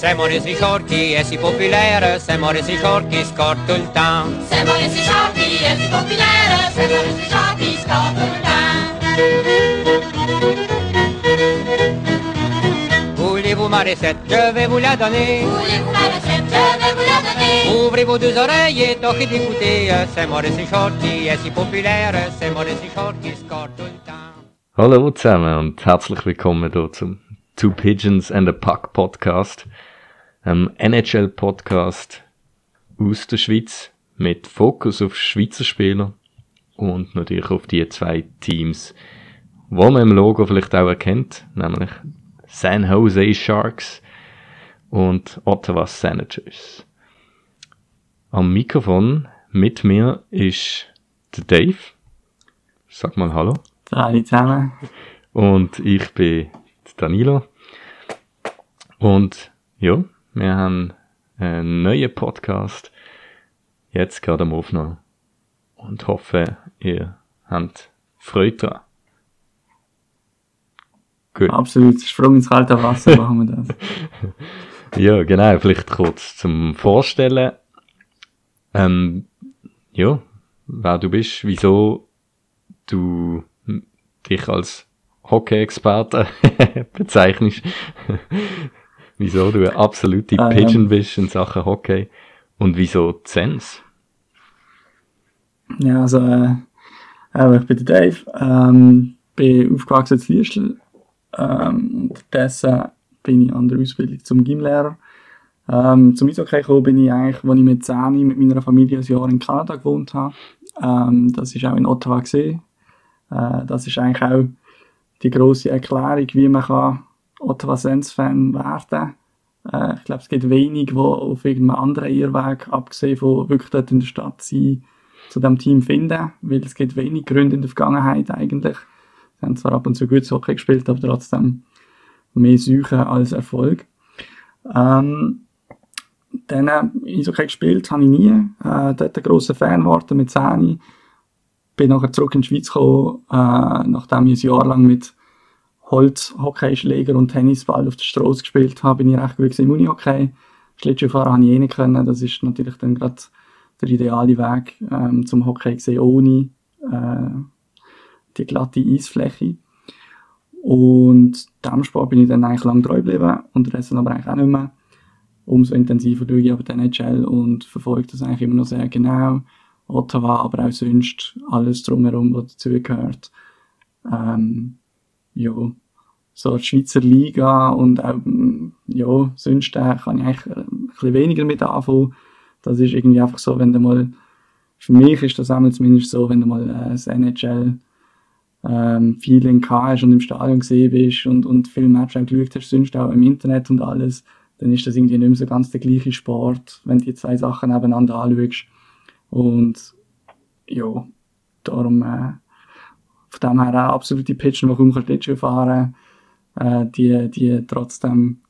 Sämores i Chorki är si populära Sämores i Chorki ska tultan Sämores i Chorki är si populära Sämores i Chorki ska tultan Voulez-vous ma recette, je vais vous la donner. Voulez-vous ma recette, je vais vous la donner. Ouvrez vos deux oreilles et tâchez d'écouter C'est Sämores i Chorki est si populaire c'est Sämores i Chorki ska tultan Hallo zusammen und herzlich willkommen hier zum Two Pigeons and a Puck Podcast. einem NHL-Podcast aus der Schweiz mit Fokus auf Schweizer Spieler und natürlich auf die zwei Teams, wo man im Logo vielleicht auch erkennt, nämlich San Jose Sharks und Ottawa Senators. Am Mikrofon mit mir ist der Dave. Sag mal Hallo. Hallo zusammen. Und ich bin Danilo. Und ja, wir haben einen neuen Podcast jetzt gerade am Aufnehmen und hoffe, ihr habt Freude daran. Gut. Absolut, Sprung ins kalte Wasser machen wir das. ja, genau, vielleicht kurz zum Vorstellen. Ähm, ja, wer du bist, wieso du dich als Hockey-Experte bezeichnest wieso du eine absolute ah, Pigeon ja. bist in Sachen Hockey und wieso Zens? Ja, also äh, äh, ich bin der Dave, ähm, bin aufgewachsen in Liestl, ähm, unterdessen bin ich an der Ausbildung zum Gymlehrer. Ähm, zum Eishockey gekommen bin ich eigentlich, als ich mit 10 mit meiner Familie ein Jahr in Kanada gewohnt habe. Ähm, das ist auch in Ottawa gesehen. Äh, das ist eigentlich auch die grosse Erklärung, wie man kann Ottawa Sens-Fan werden. Äh, ich glaube, es gibt wenig, die auf irgendeinem anderen Irrweg, abgesehen von wirklich dort in der Stadt sein, zu dem Team finden, weil es gibt wenig Gründe in der Vergangenheit eigentlich. Sie haben zwar ab und zu gut Hockey gespielt, aber trotzdem mehr Suche als Erfolg. Ähm, dann äh, Eishockey gespielt habe ich nie. Äh, dort ein grosser Fan geworden mit 10. Bin nachher zurück in die Schweiz gekommen, äh, nachdem ich ein Jahr lang mit Holzhockeyschläger und Tennisball auf der Straße gespielt habe, bin ich recht gut im Unihockey. Schlittschuhfahren habe ich eh nicht können. Das ist natürlich dann gerade der ideale Weg ähm, zum Hockey gesehen, ohne äh, die glatte Eisfläche. Und dem Sport bin ich dann eigentlich lang treu geblieben, unterdessen aber eigentlich auch nicht mehr. Umso intensiver schaue ich aber den NHL und verfolge das eigentlich immer noch sehr genau. Ottawa, aber auch sonst alles drumherum, was dazugehört. Ähm, ja, so die Schweizer Liga und auch, ja, sonst äh, kann ich eigentlich äh, ein bisschen weniger mit anfangen. Das ist irgendwie einfach so, wenn du mal, für mich ist das einmal zumindest so, wenn du mal äh, das NHL ähm, Feeling gehabt hast und im Stadion gesehen bist und, und viele Matches auch geschaut hast, sonst auch im Internet und alles, dann ist das irgendwie nicht mehr so ganz der gleiche Sport, wenn du die zwei Sachen nebeneinander anschaust. Und ja, darum äh, von dem her auch absolute Pitchen, die kaum Schlittschuh fahren äh, die, die trotzdem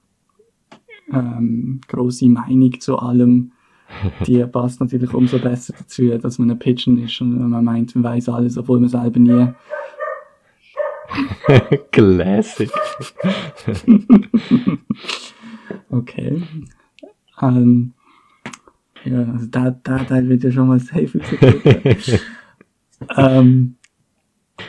ähm, grosse Meinung zu allem, die passt natürlich umso besser dazu, dass man ein Pitchen ist und man meint, man weiß alles, obwohl man selber nie. Classic. okay. Ähm, ja, also da, da, da wird ja schon mal safe ähm,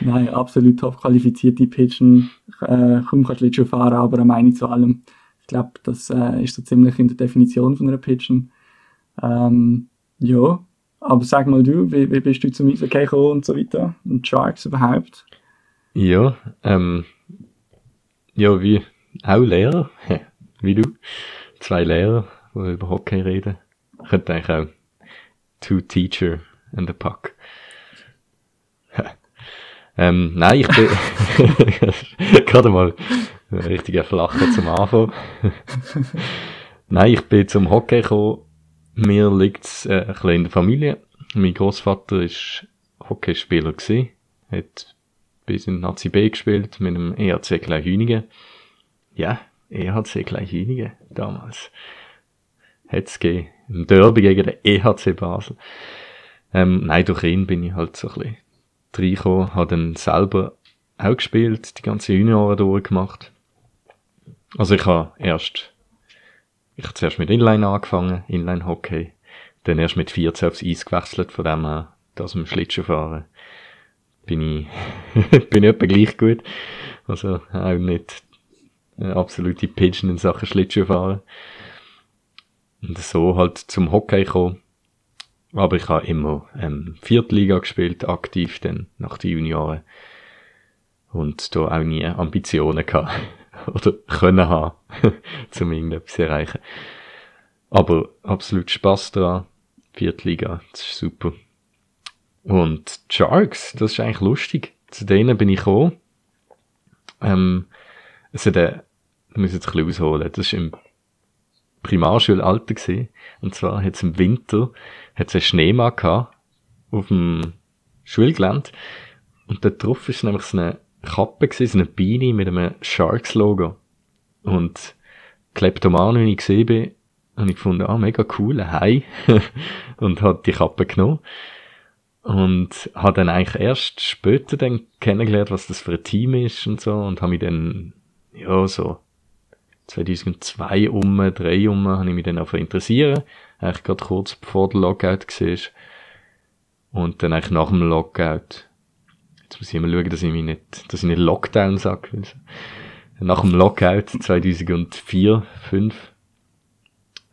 Nein, absolut top qualifizierte Pitchen. Äh, kaum kannst du schon fahren, aber eine Meinung zu allem. Ich glaube, das äh, ist so ziemlich in der Definition von einer Pitchen. Ähm, ja, aber sag mal du, wie, wie bist du zum Eishockey gekommen und so weiter? Und Sharks überhaupt? Ja, ähm, ja, wie auch Lehrer, wie du. Zwei Lehrer, die über Hockey reden. Ich könnte eigentlich auch Two Teacher and a Puck. Ähm, nein, ich bin gerade mal richtiger Flacher zum Anfang. nein, ich bin zum Hockey gekommen. Mir liegt's äh, ein bisschen in der Familie. Mein Großvater ist Hockeyspieler gewesen, hat bis in Nazi B gespielt mit einem EHC Kleinhünigen. Ja, EHC Kleinhünigen damals. Hat's gegeben. Im Derby gegen den EHC Basel. Ähm, nein, durch ihn bin ich halt so ein bisschen reingekommen, habe dann selber auch gespielt, die ganze Junioren durchgemacht. Also ich habe erst, ich habe zuerst mit Inline angefangen, Inline-Hockey, dann erst mit 14 aufs Eis gewechselt, von dem her, das im Schlittschuhfahren bin ich, bin ich etwa gleich gut. Also auch nicht eine absolute Pigeon in Sachen Schlittschuhfahren. Und so halt zum Hockey gekommen. Aber ich habe immer ähm, Viertliga gespielt, aktiv dann nach den Junioren. Und da auch nie Ambitionen gehabt. Oder können haben, zum irgendetwas erreichen. Aber absolut Spaß daran. Viertliga, das ist super. Und Sharks, das ist eigentlich lustig. Zu denen bin ich gekommen. Ähm, es hat, äh, ich muss jetzt ein bisschen ausholen. Das war im Primarschulalter gewesen. Und zwar hat es im Winter, hat es einen Schneemann gehabt, auf dem Schulgelände. Und da drauf ist nämlich so eine Kappe gewesen, so eine Beanie mit einem Sharks-Logo. Und Kleptoman, wenn ich gesehen bin, habe ich gefunden, ah, mega cool, Hai. und hat die Kappe genommen. Und habe dann eigentlich erst später dann kennengelernt, was das für ein Team ist und so. Und habe mich dann, ja, so 2002 um, 3 um, habe ich mich dann auch interessieren. Eigentlich gerade kurz bevor der Lockout war. Und dann eigentlich nach dem Lockout, jetzt muss ich immer schauen, dass ich mich nicht, dass ich nicht Lockdown sage. Nach dem Lockout 2004, 2005,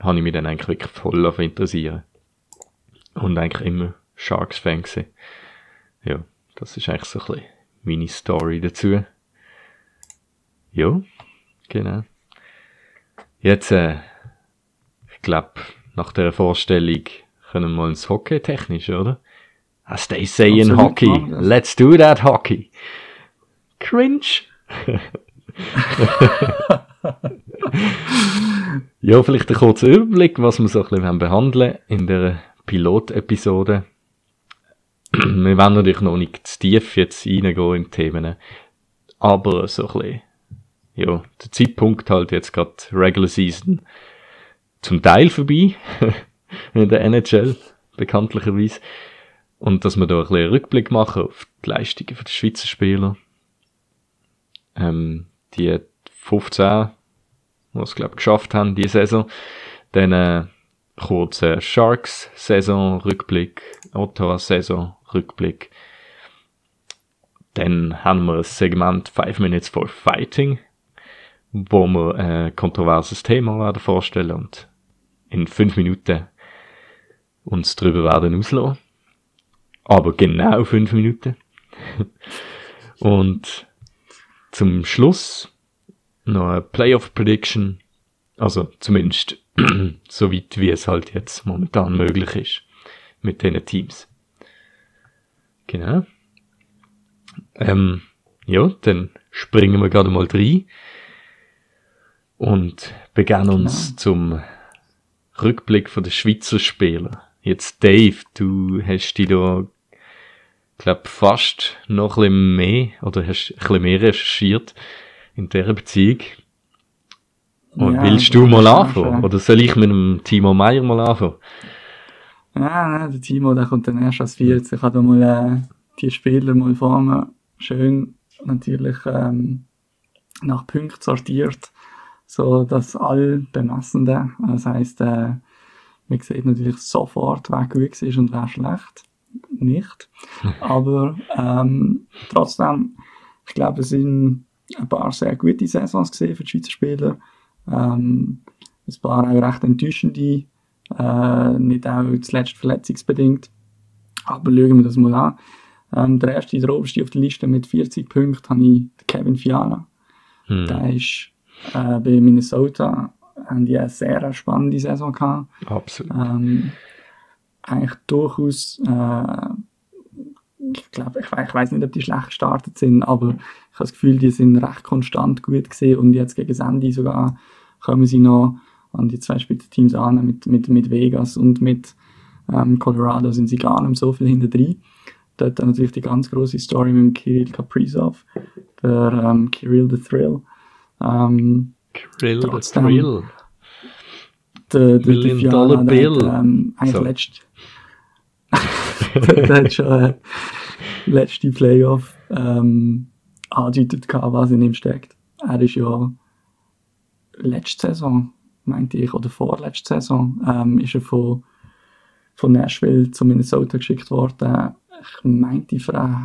habe ich mich dann eigentlich wirklich voll auf interessieren. Und eigentlich immer Sharks-Fan gewesen. Ja, das ist eigentlich so ein bisschen meine Story dazu. Ja, genau. Jetzt, äh, ich glaube, nach der Vorstellung können wir mal ins Hockey technisch, oder? As they say in Absolut, hockey, machen wir das. let's do that hockey. Cringe. ja, vielleicht ein kurzer Überblick, was wir so ein bisschen behandeln in der Pilotepisode. wir werden natürlich noch nicht zu tief jetzt reingehen in die Themen, aber so ein bisschen, ja, der Zeitpunkt halt jetzt gerade Regular Season zum Teil vorbei in der NHL, bekanntlicherweise. Und dass wir da ein bisschen einen Rückblick machen auf die Leistungen der Schweizer Spieler. Ähm, die 15, die es, glaube geschafft haben, diese Saison. Dann äh, kurz äh, Sharks-Saison, Rückblick, Ottawa-Saison, Rückblick. Dann haben wir das Segment 5 Minutes for Fighting, wo wir ein kontroverses Thema werden vorstellen und in 5 Minuten uns darüber werden auslassen. Aber genau 5 Minuten. und zum Schluss noch eine Playoff Prediction. Also zumindest so weit wie es halt jetzt momentan möglich ist mit diesen Teams. Genau. Ähm, ja, dann springen wir gerade mal rein und beginnen uns zum Rückblick von den Schweizer Spieler. Jetzt Dave, du hast dich da, glaub fast noch ein bisschen mehr oder hast ein bisschen mehr recherchiert in dieser Beziehung. Und Ja, willst du mal anfangen? Oder soll ich mit dem Timo Meyer mal anfangen? Ja, nein, der Timo, der kommt dann erst als Viertes. Ich habe da mal äh, die Spieler mal vorne schön natürlich ähm, nach Punkten sortiert, so dass alle Bemessenden, das heisst, äh, man sieht natürlich sofort, wer gut ist und wer schlecht. Nicht. Aber ähm, trotzdem, ich glaube, es sind ein paar sehr gute Saisons gesehen für die Schweizer Spieler. Ähm, ein paar auch recht enttäuschende, äh, nicht auch zuletzt verletzungsbedingt. Aber schauen wir das mal an. Ähm, der erste, der oberste auf der Liste mit 40 Punkten, habe ich Kevin Fiala. Hm, Der ist äh, bei Minnesota, haben die eine sehr spannende Saison gehabt. absolut. Ähm, eigentlich durchaus, äh, ich glaube, ich, ich weiß nicht, ob die schlecht gestartet sind, aber ich habe das Gefühl, die sind recht konstant gut gesehen und jetzt gegen Ende sogar kommen sie noch an die zwei Spitzenteams an, mit, mit, mit Vegas und mit ähm, Colorado sind sie gar nicht so viel hinter drin. Dort dann natürlich die ganz große Story mit Kirill Kaprizov, der ähm, Kirill the Thrill. Ähm, Krill, trotzdem- Thrill. der, der, Million der Dollar der Bill. Hat, ähm, eigentlich So. letzt, der, hat schon äh, letzte Playoff ähm, angedeutet, was in ihm steckt. Er ist ja letzte Saison, meinte ich, oder vorletzte Saison, ähm, ist er von, von Nashville zu Minnesota geschickt worden. Ich meinte Frau,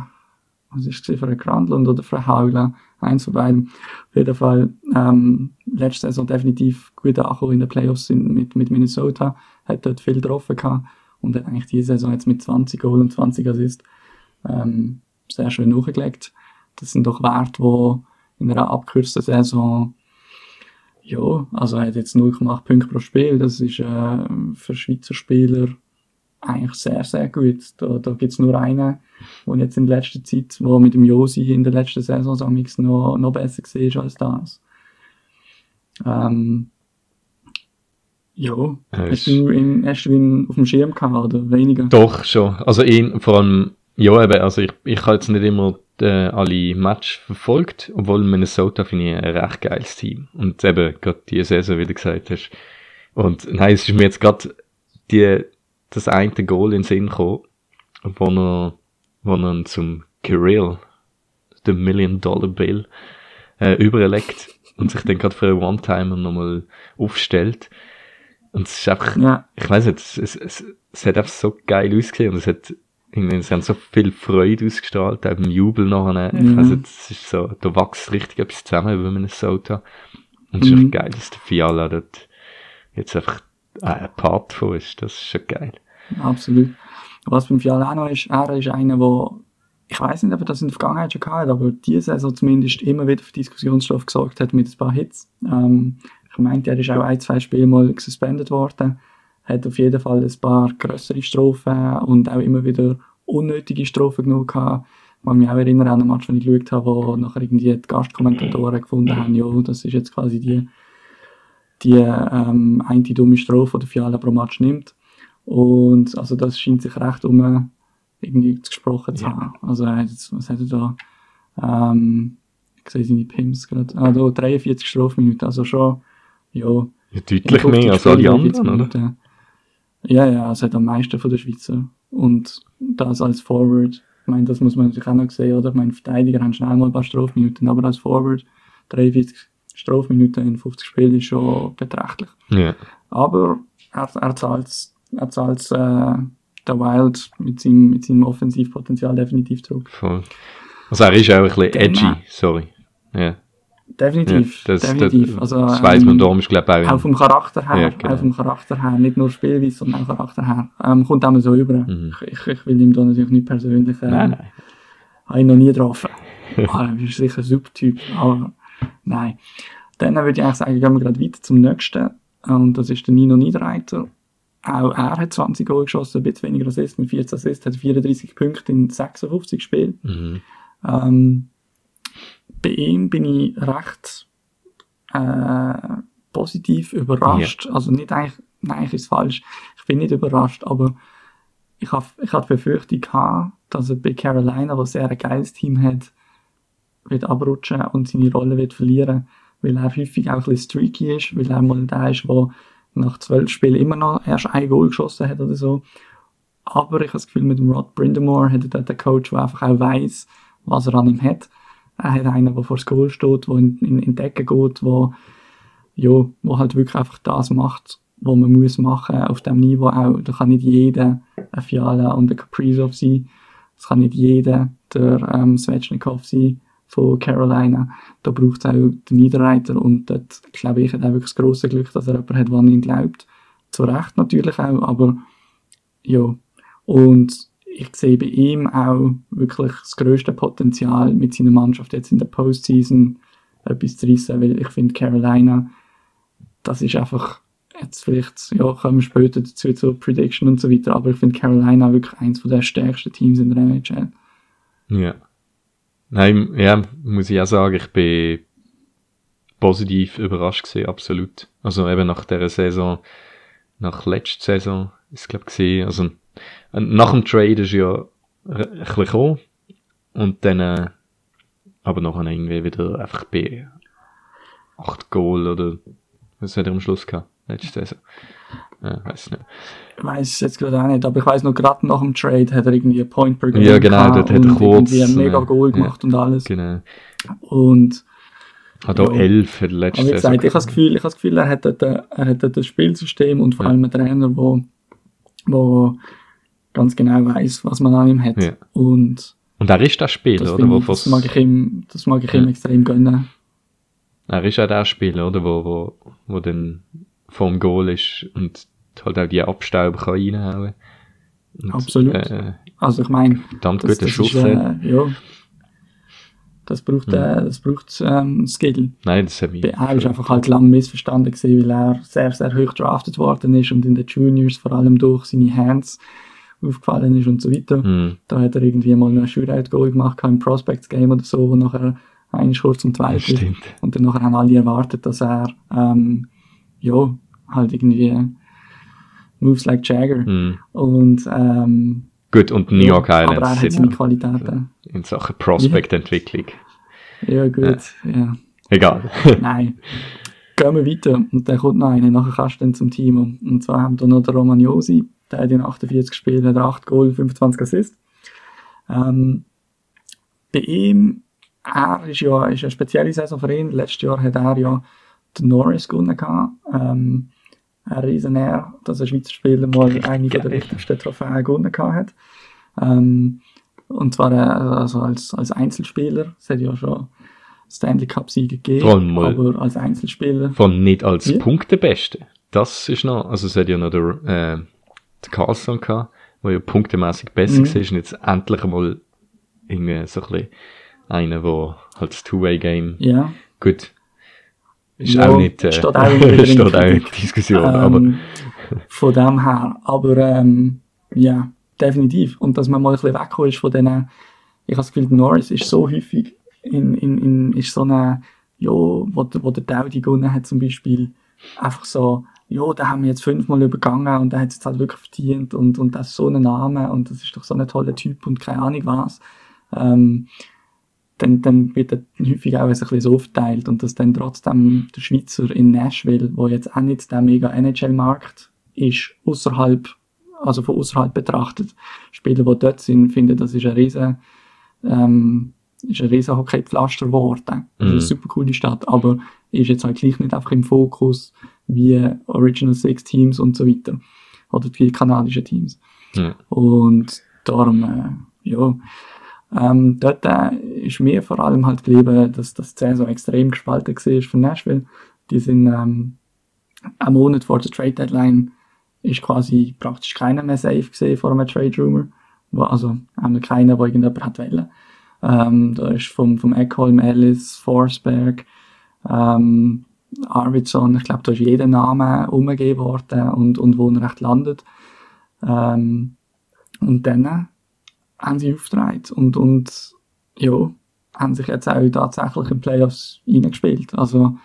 was ist es, Frau Grandlund oder Frau Haugler, eins von beiden. Auf jeden Fall, ähm, letzte Saison definitiv gut angekommen in den Playoffs in, mit, mit Minnesota, hat dort viel getroffen gehabt und hat eigentlich diese Saison jetzt mit 20 Goal und 20 Assists ähm, sehr schön nachgelegt. Das sind doch Werte, die in einer abgekürzten Saison ja, also er hat jetzt 0,8 Punkte pro Spiel. Das ist äh, für Schweizer Spieler eigentlich sehr, sehr gut. Da, da gibt es nur einen, der jetzt in letzter Zeit, wo mit dem Josi in der letzten Saison noch, noch besser war als das. Ähm, ja, Ja, hast du, ihn, hast du ihn auf dem Schirm gehabt oder weniger? Doch, schon. Also ihn, vor allem, ja, eben, also ich, ich habe jetzt nicht immer äh, alle Matches verfolgt, obwohl Minnesota finde ich ein recht geiles Team. Und eben, gerade die Saison, wie du gesagt hast. Und nein, es ist mir jetzt gerade die, das eine Goal in den Sinn gekommen, wo er, wo er zum Kirill, den Million Dollar Bill, äh, überlegt und sich dann gerade für einen One-Timer nochmal aufstellt. Und es ist einfach, Ja, ich weiß nicht, es, es, es, es hat einfach so geil ausgesehen und es hat, irgendwie, es haben so viel Freude ausgestrahlt, auch im Jubel nachher. Ich Mhm. weiß nicht, es ist so, da wächst richtig etwas zusammen über Minnesota. Und es ist Mhm. echt geil, dass der Fiala dort jetzt einfach ein Part von ist. Das ist schon geil. absolut. Was beim Fiala auch noch ist, er ist einer, der, ich weiß nicht, ob er das in der Vergangenheit schon gehabt hat, aber diese Saison zumindest immer wieder für Diskussionsstoff gesorgt hat mit ein paar Hits. Ähm, ich meinte, er ist auch ein, zwei Spiele mal suspendet worden, hat auf jeden Fall ein paar grössere Strophen und auch immer wieder unnötige Strophen genommen gehabt. Ich kann mich auch erinnern an einen Match, den ich geschaut habe, wo nachher irgendwie die Gastkommentatoren gefunden haben, ja, das ist jetzt quasi die, die ähm, eine dumme Strophe, der Fiala pro Match nimmt. Und also das scheint sich recht um irgendwie gesprochen zu Ja. haben. Also er hat jetzt, was hat er da? Ähm, ich sehe seine Pimps gerade. Ah, da 43 Strafminuten, also schon, ja. Ja, deutlich mehr als alle anderen, oder? Ja, ja, es hat am meisten von der Schweizer. Und das als Forward, ich meine, das muss man natürlich auch noch sehen, oder? Ich meine, Verteidiger haben schnell mal ein paar Strafminuten, aber als Forward 43 Strafminuten in 50 Spielen ist schon beträchtlich. Ja. Aber er, er zahlt er zahlt äh, der Wild mit seinem, mit seinem Offensivpotenzial definitiv zurück. Voll. Also er ist auch ein bisschen Dann, edgy, sorry. Ja. Definitiv, ja das, definitiv. Das, also, das weiss man, ähm, darum ist glaube ich auch, Auch vom Charakter her, Ja, genau. auch vom Charakter her, nicht nur Spielweise, sondern auch Charakter her. Ähm, kommt auch mal so über. Mhm. Ich, ich, ich will ihm da natürlich nicht persönlich, äh, Nein, nein. habe ich noch nie getroffen. ah, er ist sicher ein super Typ, aber nein. Dann würde ich eigentlich sagen, gehen wir gerade weiter zum nächsten. Und das ist der Nino Niederreiter. Auch er hat 20 Goal geschossen, ein bisschen weniger Assists, mit 14 Assists, hat 34 Punkte in 56 Spielen. Mhm. Ähm, bei ihm bin ich recht äh, positiv überrascht. Also nicht eigentlich, nein, eigentlich ist es falsch. Ich bin nicht überrascht, aber ich habe ich hab die Befürchtung gehabt, dass er bei Carolina, was sehr ein geiles Team hat, wird abrutschen und seine Rolle wird verlieren, weil er häufig auch ein bisschen streaky ist, weil er mal der ist, der nach zwölf Spielen immer noch erst ein Goal geschossen hat oder so. Aber ich habe das Gefühl, mit dem Rod Brindamore hat er dort einen Coach, der einfach auch weiss, was er an ihm hat. Er hat einen, der vor das Goal steht, der in, in, in die Ecke geht, der, ja, wo halt wirklich einfach das macht, was man muss machen auf dem Niveau auch. Da kann nicht jeder ein Fiala und ein Kaprizov sein. Das kann nicht jeder der ähm, Svechnikov sein von Carolina. Da braucht es auch den Niederreiter und dort, glaube ich, hat er wirklich das grosse Glück, dass er jemanden hat, der an ihn glaubt. Zu Recht natürlich auch, aber ja. Und ich sehe bei ihm auch wirklich das grösste Potenzial mit seiner Mannschaft jetzt in der Postseason etwas zu reissen, weil ich finde Carolina, das ist einfach, jetzt vielleicht, ja, kommen wir später dazu zur Prediction und so weiter, aber ich finde Carolina wirklich eins der stärksten Teams in der NHL. Ja. Nein, ja, muss ich auch sagen, ich bin positiv überrascht gewesen, absolut. Also eben nach der Saison, nach letzter Saison, ist glaube ich gesehen, also nach dem Trade ist ja ein bisschen gekommen und dann, äh, aber nachher irgendwie wieder einfach bei 8 Goal oder was hat er am Schluss gehabt, letzte Saison. Ja, weiß nicht. Ich weiß es jetzt gerade auch nicht, aber ich weiß noch, gerade nach dem Trade hat er irgendwie ein Point per Game Ja, genau, dort hat er und kurz, irgendwie ein mega äh, Goal ja. gemacht und alles. Genau. Und Hat auch Ja. elf für die aber letzte wie gesagt, ich habe das Saison. Gefühl, ich habe das Gefühl, er hat dort, er hat dort ein Spielsystem und vor allem einen Trainer, wo, wo ganz genau weiß, was man an ihm hat. Und Und er ist der das, Spieler, oder? finde Wo ich, das mag ich ihm, das mag ich ihm extrem gönnen. Er ist auch der Spieler, oder? Wo, wo, wo dann vorm Goal ist und halt auch die Abstauber kann reinhauen. Und, Absolut. Äh, Also ich meine, verdammt das, guter Schuss. ist, äh, ja, das braucht, äh, das braucht ähm, Skill. Nein, das hat mich. Er ist einfach halt lang missverstanden gewesen, weil er sehr, sehr hoch drafted worden ist und in den Juniors vor allem durch seine Hands aufgefallen ist und so weiter. Hm, Da hat er irgendwie mal ein Shootout-Goal gemacht im Prospects-Game oder so, wo nachher ein kurz zum Zweiten ist. Und dann nachher haben alle erwartet, dass er, ähm, ja, halt irgendwie moves like Jagger. Hm. Und, ähm, Gut, und New York ja, aber er Islands hat sind seine ja Qualitäten. in Sachen Prospect-Entwicklung. Ja, gut, ja. Egal. Nein. Gehen wir weiter. Und dann kommt noch einer. Nachher kannst du dann zum Team. Und- zwar haben wir noch den Romagnosi. Der hat in 48 Spielen hat 8 Goal, 25 Assists. Ähm, bei ihm, er ist ja ist eine spezielle Saison für ihn. Letztes Jahr hat er ja Norris gewonnen. Ähm, ein riesen Ehr, dass ein Schweizer Spieler mal eine der wichtigsten Trophäen gewonnen hat. Ähm, und zwar äh, also als, als Einzelspieler. Es hat ja schon Stanley Cup-Siege gegeben, aber als Einzelspieler. Allem nicht als Ja. Punktebeste. Das ist noch, also es hat ja noch der, äh, der Carlson gehabt, der ja punktemäßig besser Mhm. war, und jetzt endlich mal irgendwie so ein bisschen einer, der halt das Two-Way-Game, Ja. gut, ist Ja, auch nicht, äh, steht auch wieder in steht der in Kritik. Diskussion, Ähm, aber, Von dem her. Aber ähm, ja, definitiv. Und dass man mal ein bisschen weggekommen ist von denen, ich habe das Gefühl, Norris ist so häufig in, in, in ist so eine, ja, wo, der- wo der Daudi gewonnen hat zum Beispiel, einfach so, ja, da haben wir jetzt fünfmal übergangen und der hat es jetzt halt wirklich verdient und, und das ist so ein Name und das ist doch so ein toller Typ und keine Ahnung was. Ähm, dann, dann wird er häufig auch ein bisschen so verteilt und dass dann trotzdem der Schweizer in Nashville, wo jetzt auch nicht der mega NHL-Markt ist, außerhalb, also von außerhalb betrachtet, Spieler, die dort sind, finden, das ist ein riesen, ähm, ist ein riesen Hockey-Pflaster geworden. Das ist eine Mhm. super coole Stadt, aber ist jetzt halt gleich nicht einfach im Fokus wie Original Six Teams und so weiter. Oder die kanadischen Teams. ja. Und darum, äh, ja, ähm, dort äh, ist mir vor allem halt geblieben, dass das die Saison extrem gespalten war von Nashville. Die sind ähm, einen Monat vor der Trade Deadline ist quasi praktisch keiner mehr safe gesehen vor einem Trade Rumor. Also einmal keiner, der irgendjemand hat wollen. Ähm, da ist vom, vom Eckholm, Ellis, Forsberg, ähm, Arvidsson, ich glaube, da ist jeder Name umgegeben worden und, und wo er recht landet. Ähm, und dann haben sie aufgetragen und, und ja, haben sich jetzt auch tatsächlich in Playoffs reingespielt. Also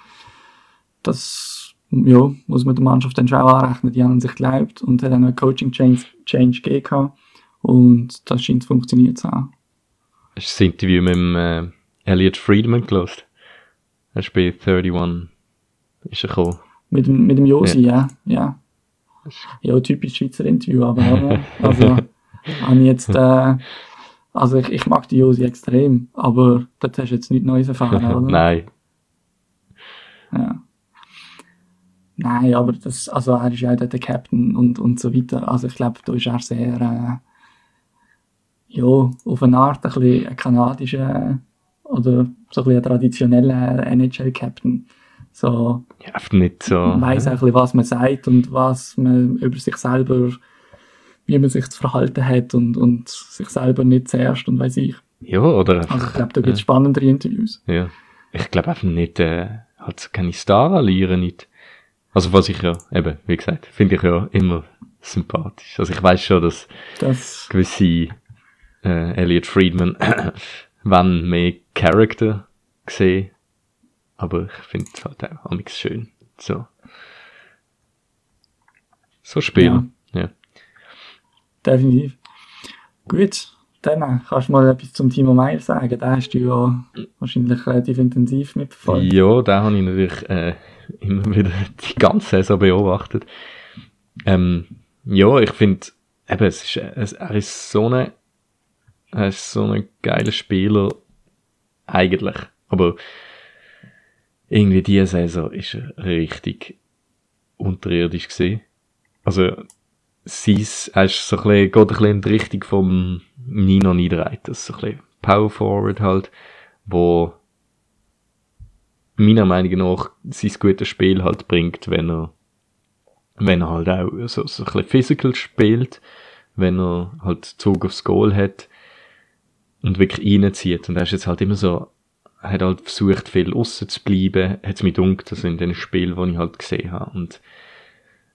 das ja, muss man der Mannschaft dann schon auch anrechnen. Die haben sich geglaubt und hat dann einen Coaching-Change Change gegeben und das scheint zu funktionieren zu haben. Hast du das Interview mit dem, äh, Elliot Friedman gelost? Hast du bei 31, ist er gekommen? Mit dem, mit dem Josi, ja. ja. Ja, typisch Schweizer Interview, aber oder? also, habe ich jetzt, äh, also ich, ich mag die Josi extrem, aber dort hast du jetzt nichts Neues erfahren, oder? Nein. Ja. Nein, aber das, also er ist ja auch dort der Captain und, und so weiter. Also ich glaube, da ist er sehr, äh, ja, auf eine Art ein bisschen ein kanadischer oder so ein bisschen ein traditioneller NHL-Captain. So, Ja, nicht so. man weiss auch ein bisschen, was man sagt und was man über sich selber, wie man sich zu verhalten hat und, und sich selber nicht zuerst und weiß ich. Ja, oder Also einfach, ich glaube, da gibt es spannendere Interviews. ja. Ich glaube einfach nicht, äh, so keine Star-Allieren nicht. Also was ich ja, eben, wie gesagt, finde ich ja immer sympathisch. Also ich weiß schon, dass Das, gewisse äh, Elliot Friedman wenn mehr Charakter gesehen, aber ich finde es halt auch amigs schön. So. So spielen. Ja. Definitiv. Gut, dann kannst du mal etwas zum Timo Meyer sagen. Da hast du ja wahrscheinlich relativ intensiv mitverfolgt. Ja, da habe ich natürlich äh, immer wieder die ganze Saison beobachtet. Ähm, ja, ich finde, eben, es ist, es, er ist so ein, er ist so ein geiler Spieler, eigentlich. Aber irgendwie diese Saison ist er richtig unterirdisch gesehen. Also, sie ist, er ist so ein bisschen, geht ein bisschen in die Richtung vom Nino Niederreiters, so ein bisschen Power Forward halt, wo meiner Meinung nach sein gutes Spiel halt bringt, wenn er, wenn er halt auch so, so ein bisschen physical spielt, wenn er halt Zug aufs Goal hat und wirklich reinzieht. Und er ist jetzt halt immer so, hat halt versucht, viel aussen zu bleiben, hat es mir dunkt, also in den Spielen, die ich halt gesehen habe. Und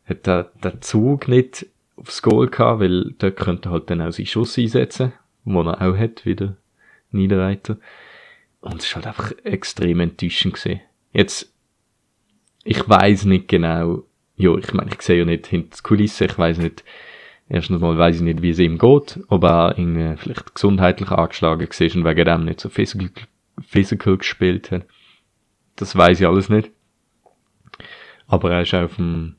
hat den, den Zug nicht aufs Goal gehabt, weil dort könnte er halt dann auch seinen Schuss einsetzen, wo er auch hat, wieder Niederreiter. Und es war halt einfach extrem enttäuschend gewesen. Jetzt, ich weiß nicht genau, ja, ich meine, ich sehe ja nicht hinter die Kulisse, ich weiß nicht, erstens mal weiß ich nicht, wie es ihm geht, ob er irgendwie vielleicht gesundheitlich angeschlagen war und wegen dem nicht so physical, physical gespielt hat. Das weiß ich alles nicht. Aber er ist auf dem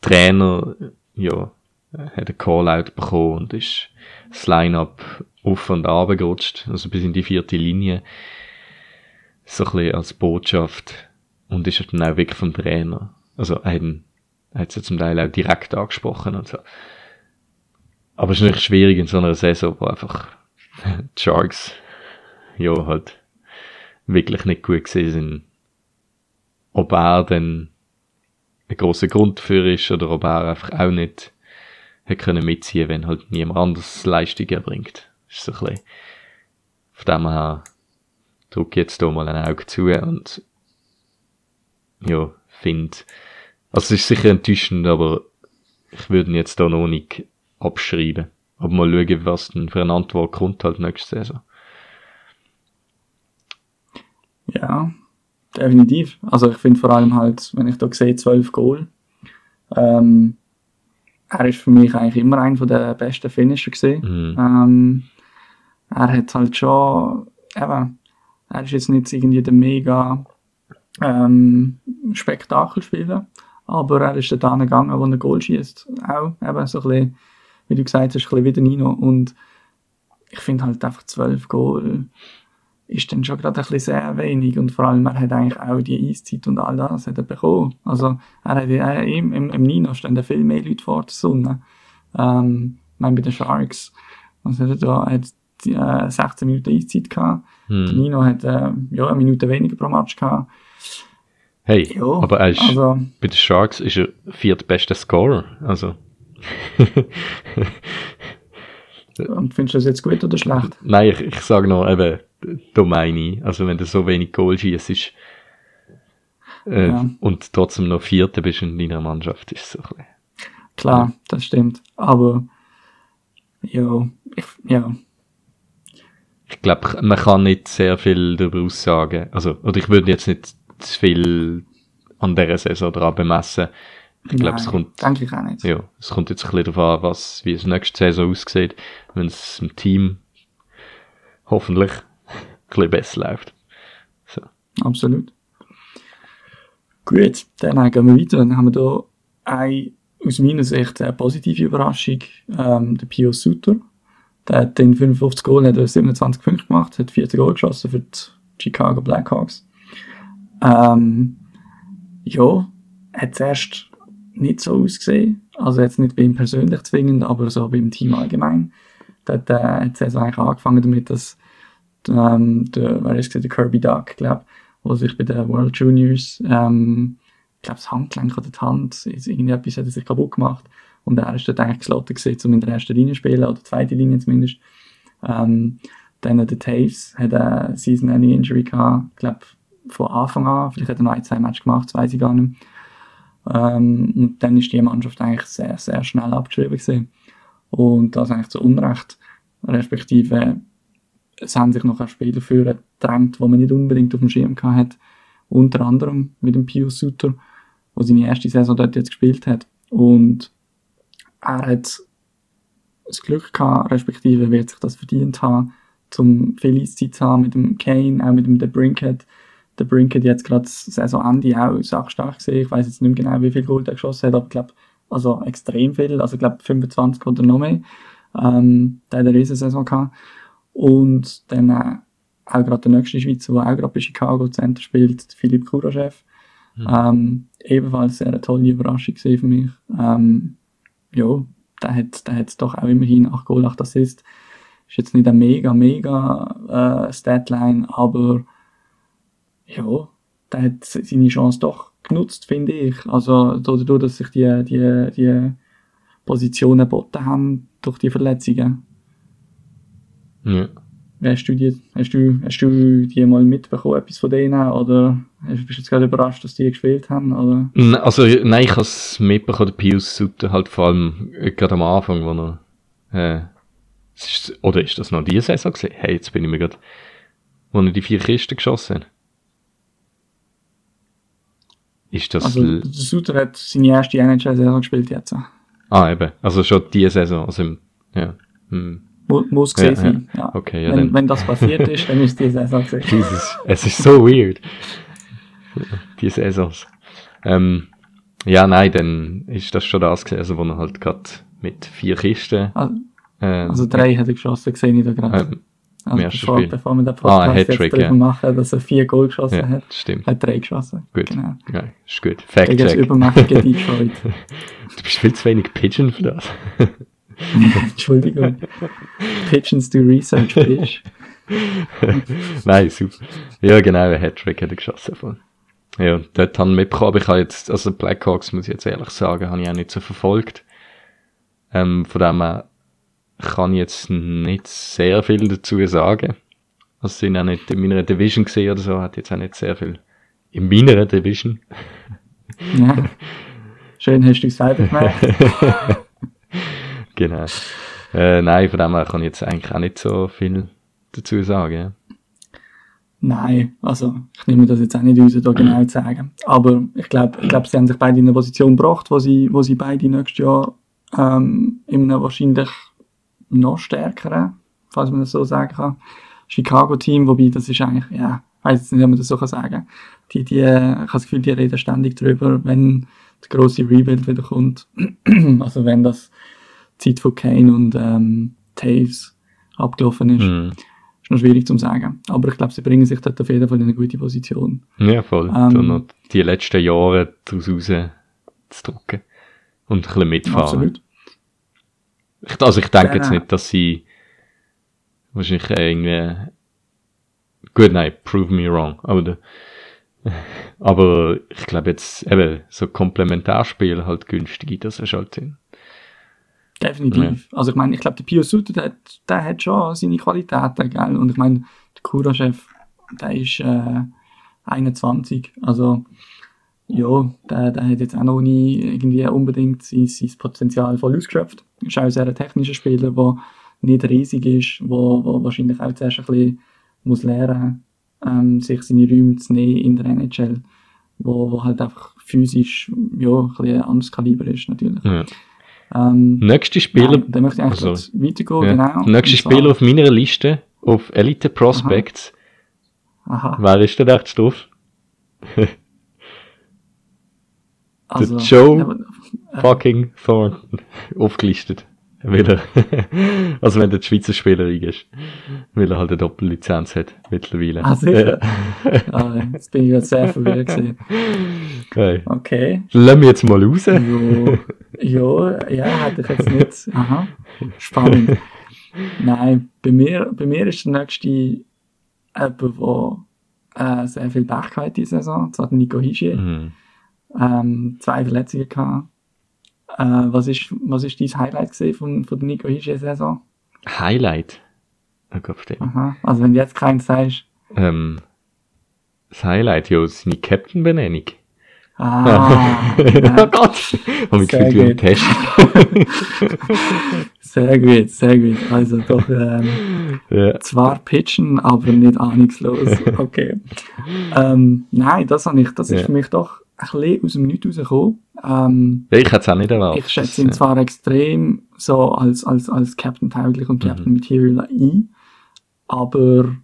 Trainer, ja, hat einen Call-out bekommen und ist das Line-up auf und ab gerutscht, also bis in die vierte Linie so ein bisschen als Botschaft und ist dann auch wirklich vom Trainer. Also er hat, sie zum Teil auch direkt angesprochen und so. Aber es ist natürlich schwierig in so einer Saison, wo einfach die Sharks ja halt wirklich nicht gut gesehen sind. Ob er dann ein großer Grund dafür ist oder ob er einfach auch nicht hätte können mitziehen, wenn halt niemand anders Leistung erbringt. Ist so ein bisschen, von dem her drücke jetzt hier mal ein Auge zu und ja, finde, also es ist sicher enttäuschend, aber ich würde ihn jetzt da noch nicht abschreiben. Aber mal schauen, was denn für eine Antwort kommt halt nächste Saison. Ja, definitiv. Also ich finde vor allem halt, wenn ich da sehe, 12 Goal, ähm, er ist für mich eigentlich immer einer der besten Finisher gesehen. Mhm. Ähm, er hat halt schon, eben, er ist jetzt nicht irgendwie der mega ähm, Spektakelspieler, aber er ist da gegangen, wo er Goal schießt. Auch eben so ein bisschen, wie du gesagt hast, ein bisschen wie der Nino. Und ich finde halt einfach 12 Goal ist dann schon gerade ein bisschen sehr wenig und vor allem er hat eigentlich auch die Eiszeit und all das hat er bekommen. Also er hat ja im, im, im Nino stehen viel mehr Leute vor der Sonne. Ähm, ich meine bei den Sharks, also er da hat die, äh, 16 Minuten Eiszeit gehabt. Hm. Der Nino hat äh, ja, eine Minute weniger pro Match gehabt. Hey, Ja, aber er ist, also- bei den Sharks ist er viertbester Scorer. Also, Und findest du das jetzt gut oder schlecht? nein, ich, ich sage noch eben, da meine ich, also wenn du so wenig Goal schießt, ist, äh, Ja. und trotzdem noch Vierter bist in deiner Mannschaft, ist so ein bisschen. Klar, das stimmt. Aber ja, ich, ja, Ich glaube, man kann nicht sehr viel darüber aussagen. Also, oder ich würde jetzt nicht zu viel an dieser Saison dran bemessen. Ich glaube, es kommt, denke ich auch nicht. ja, es kommt jetzt ein bisschen darauf an, was, wie es nächste Saison aussieht, wenn es im Team hoffentlich bisschen besser läuft. So. Absolut. Gut, dann gehen wir weiter. Dann haben wir hier eine, aus meiner Sicht eine positive Überraschung, ähm, der Pio Suter. Der hat in 55 Goal hat er 27 Punkte gemacht, hat 40 Goal geschossen für die Chicago Blackhawks. Ähm, ja, hat zuerst nicht so ausgesehen. Also jetzt nicht bei ihm persönlich zwingend, aber so beim Team allgemein. Dort äh, hat es eigentlich angefangen damit, dass ähm, der, wer ist der Kirby Duck, glaube wo sich bei den World Juniors, ähm, ich glaube, das Handgelenk oder die Hand, irgendetwas hat er sich kaputt gemacht. Und er ist dort eigentlich geslottet gewesen, um in der ersten Linie zu spielen, oder zweite Linie zumindest. Ähm, dann der Taves hat eine Season-Ending Injury gehabt, ich glaube, von Anfang an, vielleicht hat er noch ein, zwei Matches gemacht, das weiß ich gar nicht. Ähm, und dann ist die Mannschaft eigentlich sehr, sehr schnell abgeschrieben gewesen. Und das eigentlich zu Unrecht, respektive es haben sich noch Spieler für gedrängt, die man nicht unbedingt auf dem Schirm gehabt hat. Unter anderem mit dem Pius Suter, der seine erste Saison dort jetzt gespielt hat. Und er hat das Glück gehabt, respektive wird sich das verdient haben, zum viel Eiszeit zu haben mit dem Kane, auch mit dem The Brinkhead. Der Brinkhead jetzt gerade Saisonende auch sachstark gesehen. Ich weiß jetzt nicht mehr genau, wie viel Gold er geschossen hat, aber ich glaube, also extrem viel, also ich glaube 25 oder noch mehr. Ähm, der hat eine riesen Saison gehabt. Und dann äh, auch gerade der nächste Schweizer, der auch gerade bei Chicago Center spielt, Philipp Kuraschew. Ähm, ebenfalls sehr eine tolle Überraschung für mich. Ähm, ja, der hat, der hat doch auch immerhin 8 Goal, 8 Assist. Ist jetzt nicht eine mega, mega äh, Statline, aber ja, der hat seine Chance doch genutzt, finde ich. Also dadurch, dass sich die, die, die Positionen geboten haben durch die Verletzungen. Ja. Hast du die, hast du, hast du die mal mitbekommen, etwas von denen? Oder bist du jetzt gerade überrascht, dass die gespielt haben? Oder? Also, nein, ich habe es mitbekommen, der Pius Sutter halt vor allem äh, gerade am Anfang, wo er, äh, ist, oder ist das noch die Saison gesehen? Hey, jetzt bin ich mir gerade, wo er die vier Kisten geschossen hat. Ist das, Also, der Suter hat seine erste NHL-Saison gespielt jetzt. ah, eben, also schon die Saison, also im, ja, hm. Mu- Muss gesehen Ja, sein. Ja. Okay, ja, wenn, dann. wenn das passiert ist, dann ist die Saison gesehen. Jesus, es ist so weird. Die Saisons. Ähm, ja, nein, dann ist das schon das gewesen, also wo er halt gerade mit vier Kisten, Also, äh, also drei hat er geschossen, gesehen ich da gerade. ähm, also bevor, Spiel. bevor wir den Ah, Podcast ein jetzt ja. machen, dass er vier Goal geschossen ja, hat, stimmt. hat drei geschossen. Gut. Genau. Ja, ist gut. Fact Gegen das check. übermächtige Detroit. Du bist viel zu wenig Pigeon für das. Entschuldigung. Pigeons do Research, bitch. Nein, super. Ja, genau, ein Hattrick hat er geschossen. Voll. Ja, dort haben wir mitbekommen, aber ich habe jetzt, also Blackhawks, muss ich jetzt ehrlich sagen, habe ich auch nicht so verfolgt. Ähm, von dem her kann ich jetzt nicht sehr viel dazu sagen. Also sind auch nicht in meiner Division gesehen oder so, hat jetzt auch nicht sehr viel in meiner Division. Ja. Schön hast du es selber gemerkt. Genau. Äh, nein, von dem her kann ich jetzt eigentlich auch nicht so viel dazu sagen. Nein, also ich nehme das jetzt auch nicht raus, da genau zu sagen. Aber ich glaube, ich glaub, sie haben sich beide in eine Position gebracht, wo sie, wo sie beide nächstes Jahr ähm, in einem wahrscheinlich noch stärkeren, falls man das so sagen kann, Chicago-Team, wobei das ist eigentlich, ja, ich weiß jetzt nicht, ob man das so kann sagen. Die, die, äh, ich habe das Gefühl, die reden ständig drüber, wenn der große Rebuild wieder kommt. also wenn das die Zeit von Kane und ähm, Taves abgelaufen ist. Mhm. Ist noch schwierig zu sagen. Aber ich glaube, sie bringen sich dort auf jeden Fall in eine gute Position. Ja, voll. Ähm, da noch die letzten Jahre daraus raus zu drucken. Und ein bisschen mitfahren. Absolut. Ich, also ich denke Ja. jetzt nicht, dass sie wahrscheinlich irgendwie gut, nein, prove me wrong. Aber, der, aber ich glaube jetzt eben so Komplementarspiel halt günstig, das ist halt Sinn. Definitiv. Also ich meine, ich glaube, der Pio Suter, der, hat- der hat schon seine Qualitäten, gell? Und ich meine, der Kura-Chef, der ist äh, 21. Also ja, der, der hat jetzt auch noch nie irgendwie unbedingt sein, sein Potenzial voll ausgeschöpft. Ist auch ein sehr technischer Spieler, der nicht riesig ist, wo, wo wahrscheinlich auch zuerst ein bisschen muss lernen, ähm, sich seine Räume zu nehmen in der NHL, wo, wo halt einfach physisch ja, ein bisschen ein anderes Kaliber ist natürlich. Ja. Ähm, Nächster Spieler, Nein, dann möchte ich eigentlich Also, weitergehen, ja. genau. nächster zwar- Spieler auf meiner Liste auf Elite Prospects. Aha, Wer ist denn echt drauf? also, Joe- ja, aber- Fucking Thornton aufgelistet. Weil er, also wenn der Schweizer Spieler ist, weil er halt eine Doppellizenz hat mittlerweile. Ah, sicher? ah, jetzt bin ich jetzt sehr verwirrt gewesen. Okay. Okay. Lass mich jetzt mal raus. Jo, ja, ja, hätte ich jetzt nicht. Aha, spannend. Nein, bei mir, bei mir ist der nächste jemand, der äh, sehr viel Pech gehabt diese Saison. Das hat Nico Hischier. Mhm. ähm, zwei Verletzungen gehabt. Äh, was ist, was ist dein Highlight gesehen von, von der Nico Hischier Saison? Highlight. Oh Gott. Aha. Also wenn du jetzt keins sagst, Ähm, das Highlight, ja, seine Captain-Benennung. Ah, oh ja, Gott! Hab mich Sehr gefühlt wie ein gut. Test. sehr gut, sehr gut. Also doch ähm, ja. zwar pitchen, aber nicht ahnungslos. Okay. ähm, nein, das, habe ich, das ist Ja. für mich doch ein bisschen aus dem Nichts rausgekommen. Ähm, Ich hätte es auch nicht erwartet. Ich schätze ihn zwar extrem so als, als, als Captain tauglich und Captain Material ein, aber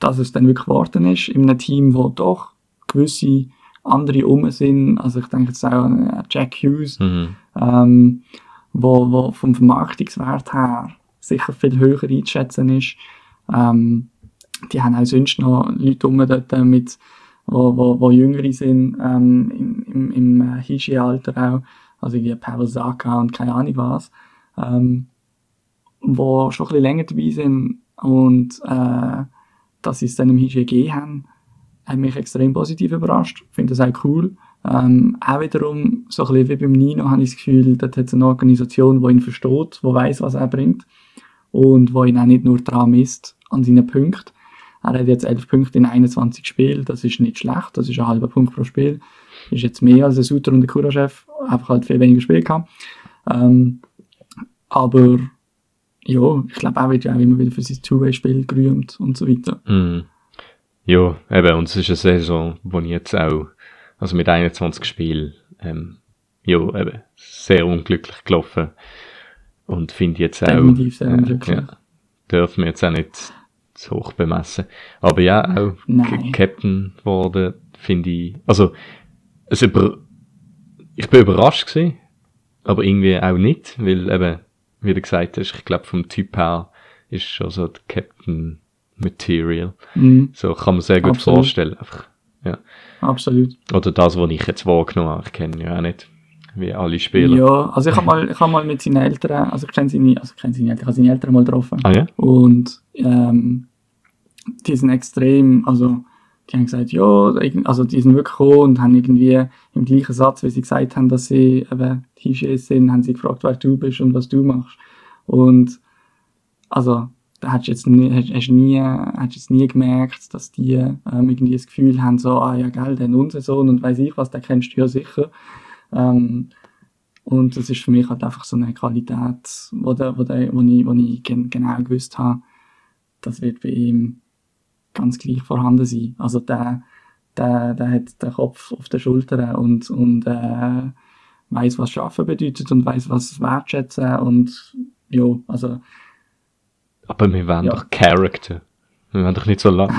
dass es dann wirklich geworden ist, in einem Team, wo doch gewisse andere um sind, also ich denke jetzt auch an äh, Jack Hughes, Mhm. ähm, wo, wo vom Vermarktungswert her sicher viel höher einzuschätzen ist. Ähm, die haben auch sonst noch Leute rum dort mit, wo, wo, wo jüngere sind, ähm, im, im, im äh, Hischi-Alter auch, also wie Pavel Saka und keine Ahnung was, ähm, wo schon ein bisschen länger dabei sind und äh, dass sie es dann im Hischi gegeben haben, hat mich extrem positiv überrascht. Ich finde das auch cool. Ähm, auch wiederum, so ein bisschen wie beim Nino, habe ich das Gefühl, dort hat es eine Organisation, die ihn versteht, die weiß, was er bringt und wo ihn auch nicht nur dran misst an seinen Punkten. Er hat jetzt 11 Punkte in 21 Spielen, das ist nicht schlecht, das ist ein halber Punkt pro Spiel. Ist jetzt mehr als der Suter und der Kurachev, einfach halt viel weniger Spiel gehabt. Ähm, aber ja, ich glaube, er wird ja auch immer wieder für sein Two-Way-Spiel gerühmt und so weiter. Mhm. Ja, eben, und es ist eine Saison, wo ich jetzt auch, also mit 21 Spielen, ähm, ja, eben, sehr unglücklich gelaufen. Und finde jetzt auch, Definitiv sehr äh, ja, dürfen wir jetzt auch nicht zu hoch bemessen. Aber ja, auch Nein. Captain geworden, finde ich, also, es über, ich bin überrascht gewesen, aber irgendwie auch nicht, weil eben, wie du gesagt hast, ich glaube vom Typ her ist schon so der Captain Material. Mhm, So kann man sehr gut Absolut. vorstellen. Einfach, ja. absolut. Oder das, was ich jetzt wahrgenommen habe. Ich kenne ja auch nicht, wie alle Spieler. Ja, also ich habe mal, ich hab mal mit seinen Eltern, also ich kenne seine, also ich kenne seine Eltern, ich habe seine Eltern mal getroffen. Ah ja? Und ähm, die sind extrem, also die haben gesagt, ja, also die sind wirklich gekommen und haben irgendwie im gleichen Satz, wie sie gesagt haben, dass sie eben T-Shirts sind, haben sie gefragt, wer du bist und was du machst. Und also da hast du jetzt nie, hast, hast nie, hast jetzt nie gemerkt, dass die ähm, irgendwie das Gefühl haben, so, ah ja, geil, der unser Sohn und weiß ich was, den kennst du ja sicher. Ähm, und das ist für mich halt einfach so eine Qualität, wo, der, wo, der, wo, ich, wo ich gen genau gewusst habe, das wird bei ihm ganz gleich vorhanden sein. Also der, der, der hat den Kopf auf der Schulter und, und äh, weiß, was Schaffen bedeutet und weiß, was Wertschätzen und ja, also Aber wir wollen Ja. doch Character. Wir wollen doch nicht so lange.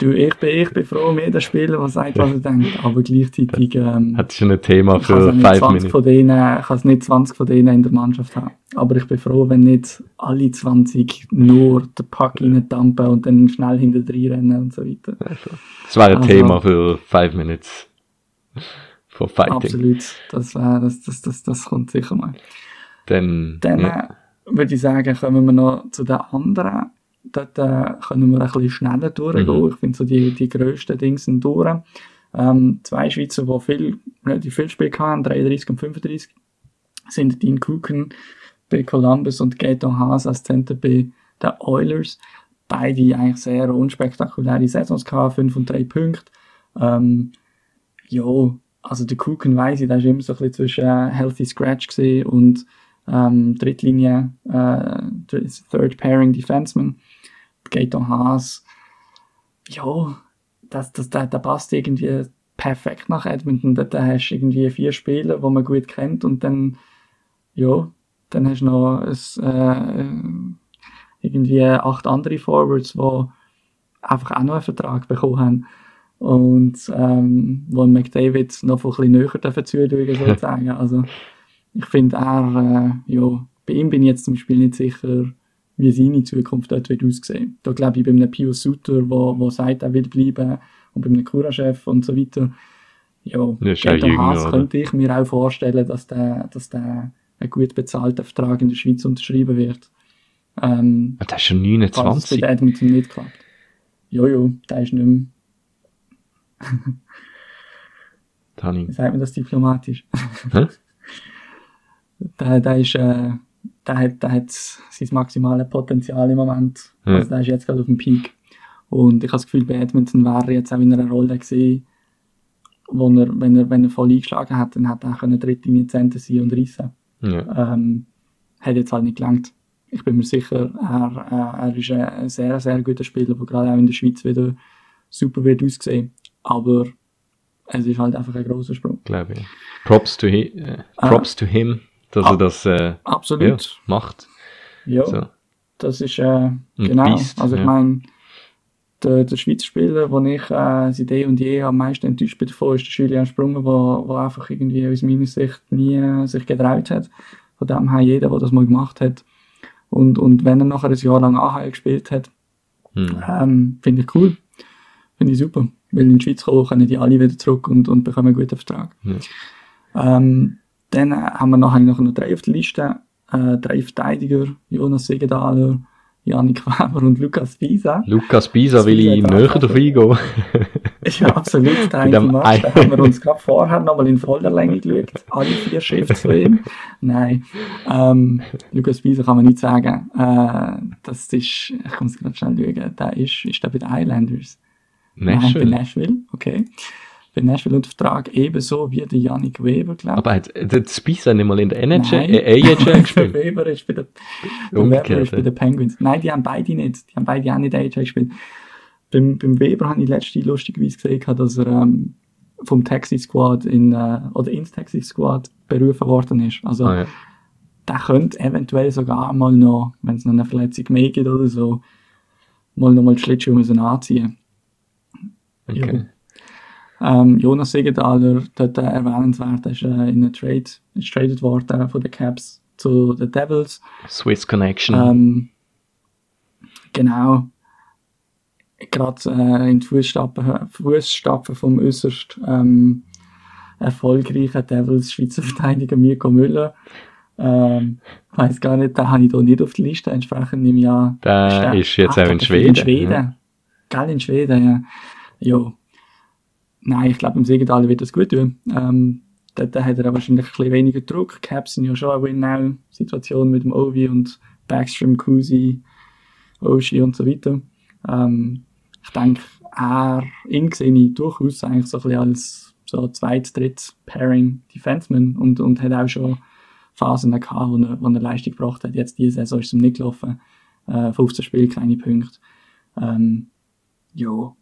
du, ich bin, ich bin froh um jeden Spieler, der sagt, was er denkt, aber gleichzeitig ähm, Hat schon ein Thema ich kann für es nicht 5 20 Minuten. von denen, ich kann es nicht 20 von denen in der Mannschaft haben. Aber ich bin froh, wenn nicht alle 20 nur den Puck reindampen und dann schnell hinter rennen und so weiter. Das wäre ein Also- Thema für 5 Minutes. For Fighting. Absolut. Das, äh, das, das, das, das kommt sicher mal. Dann, Dann ja. äh, würde ich sagen, kommen wir noch zu den anderen. Dort äh, können wir ein bisschen schneller durchgehen. Mhm. Ich finde so die, die grössten Dinge sind durch. Ähm, zwei Schweizer, die viel, relativ viel Spiel hatten, 33 und 35, sind Dean Kuchen bei Columbus und Gaetan Haas als Center bei den Oilers. Beide eigentlich sehr unspektakuläre Saisons gehabt, 5 und 3 Punkte. Ähm, ja, also der Kuchen weiss ich, der war immer so ein bisschen zwischen äh, Healthy Scratch und ähm, Drittlinie, äh, Third Pairing Defenseman. Gaetan Haas, ja, das, das, der, der passt irgendwie perfekt nach Edmonton. Da, da hast du irgendwie vier Spieler, die man gut kennt und dann, ja, dann hast du noch ein, äh, irgendwie acht andere Forwards, die einfach auch noch einen Vertrag bekommen haben. Und ähm, wo McDavid noch ein bisschen näher dürfen zuschauen, sozusagen. Also, ich finde, er, äh, ja, bei ihm bin ich jetzt zum Beispiel nicht sicher, wie seine Zukunft dort wird aussehen. Da glaube ich bei einem Pio Suter, wo, wo sagt, er will bleiben, und bei einem Kurachev und so weiter. Ja, jünger, Haas oder? könnte ich mir auch vorstellen, dass der, dass der einen gut bezahlten Vertrag in der Schweiz unterschreiben wird. Ähm, Ah, Der ist schon falls es 29. bei Edmonton nicht klappt. Jojo, der ist nicht mehr, wie sagt man das diplomatisch? Hä? Der, der ist, äh, der hat, der hat sein maximales Potenzial im Moment. Ja. Also der ist jetzt gerade auf dem Peak. Und ich habe das Gefühl, bei Edmonton wäre er jetzt auch in einer Rolle gesehen, wo er, wenn er, wenn er voll eingeschlagen hat, dann hätte er auch können dritte Center sein und reissen. Ja. Ähm, hat jetzt halt nicht gelangt. Ich bin mir sicher, er, er, er ist ein- sehr, sehr guter Spieler, der gerade auch in der Schweiz wieder super wird aussehen. Aber es ist halt einfach ein großer Sprung. glaube ich. Props to, hi äh, props to him, dass Ah. er das äh, ja, macht. Ja, So. das ist, äh, genau. Beast, also ich ja. meine, der, der Schweizer Spieler, den ich äh, seit eh und je am meisten enttäuscht bin davon, ist der Julian der, der einfach irgendwie aus meiner Sicht nie äh, sich getraut hat. Von dem her, jeder, der das mal gemacht hat, Und, und wenn er nachher ein Jahr lang AHL gespielt hat, Hm. ähm, finde ich cool. Finde ich super. Weil in die Schweiz kommen, können die alle wieder zurück und, und bekommen einen guten Vertrag. Ja. Ähm, dann äh, haben wir nachher noch noch drei auf der Liste. Äh, drei Verteidiger. Jonas Segedaler, Janik Weber und Lukas Pisa. Lukas Bisa will ich näher drauf eingehen. Ja absolut der einzige Match. Da haben wir uns gerade vorher nochmal in voller Länge geschaut. Alle vier Shifts von ihm. Nein. Ähm, Lukas Pisa kann man nicht sagen. Äh, das ist, ich muss gerade schnell schauen, der ist, ist der bei den Islanders. Nein, bei Nashville. Nashville, okay. Bei Nashville und Vertrag ebenso wie der Yannick Weber, glaube ich. Aber hat hat Spisa nicht mal in der NHL, äh, AHL der gespielt? Weber ist bei den, der Weber ist bei ja. den Penguins. Nein, die haben beide nicht. Die haben beide auch nicht AHL gespielt. Beim, beim Weber habe ich letzte lustigerweise gesehen, dass er ähm, vom Taxi Squad in, äh, oder ins Taxi Squad berufen worden ist. Also, Ah, ja. der könnte eventuell sogar mal noch, wenn es noch eine Verletzung mehr gibt oder so, mal noch mal die Schlittschuhe müssen anziehen. Okay. Ähm, Jonas Segedaler, dort äh, erwähnenswert, ist äh, in einem Trade, ist traded worden von den Caps zu den Devils. Swiss Connection. Ähm, genau. Gerade äh, in die Fußstapfen, Fußstapfen vom äußerst ähm, erfolgreichen Devils Schweizer Verteidiger Mirko Müller. Ähm, weiß gar nicht, den habe ich da nicht auf der Liste. Entsprechend im Jahr. Der ist jetzt Ah, auch in Schweden. In Schweden. Ja. Geil, in Schweden, ja. Jo. Nein, ich glaube, im Segedaler wird das gut tun. Ähm, dort hat er wahrscheinlich ein bisschen weniger Druck. Caps sind ja schon eine Win-Now-Situation mit dem Ovi und Backstream, Kusi, Oshi und so weiter. Ähm, ich denke, er, ihn sehe ich durchaus eigentlich so ein bisschen als so zweit, dritt Pairing Defenseman und, und hat auch schon Phasen gehabt, wo er, wo er Leistung gebracht hat. Jetzt diese Saison ist es ihm nicht gelaufen. Äh, 15 Spiele, keine Punkte. Ähm, ja.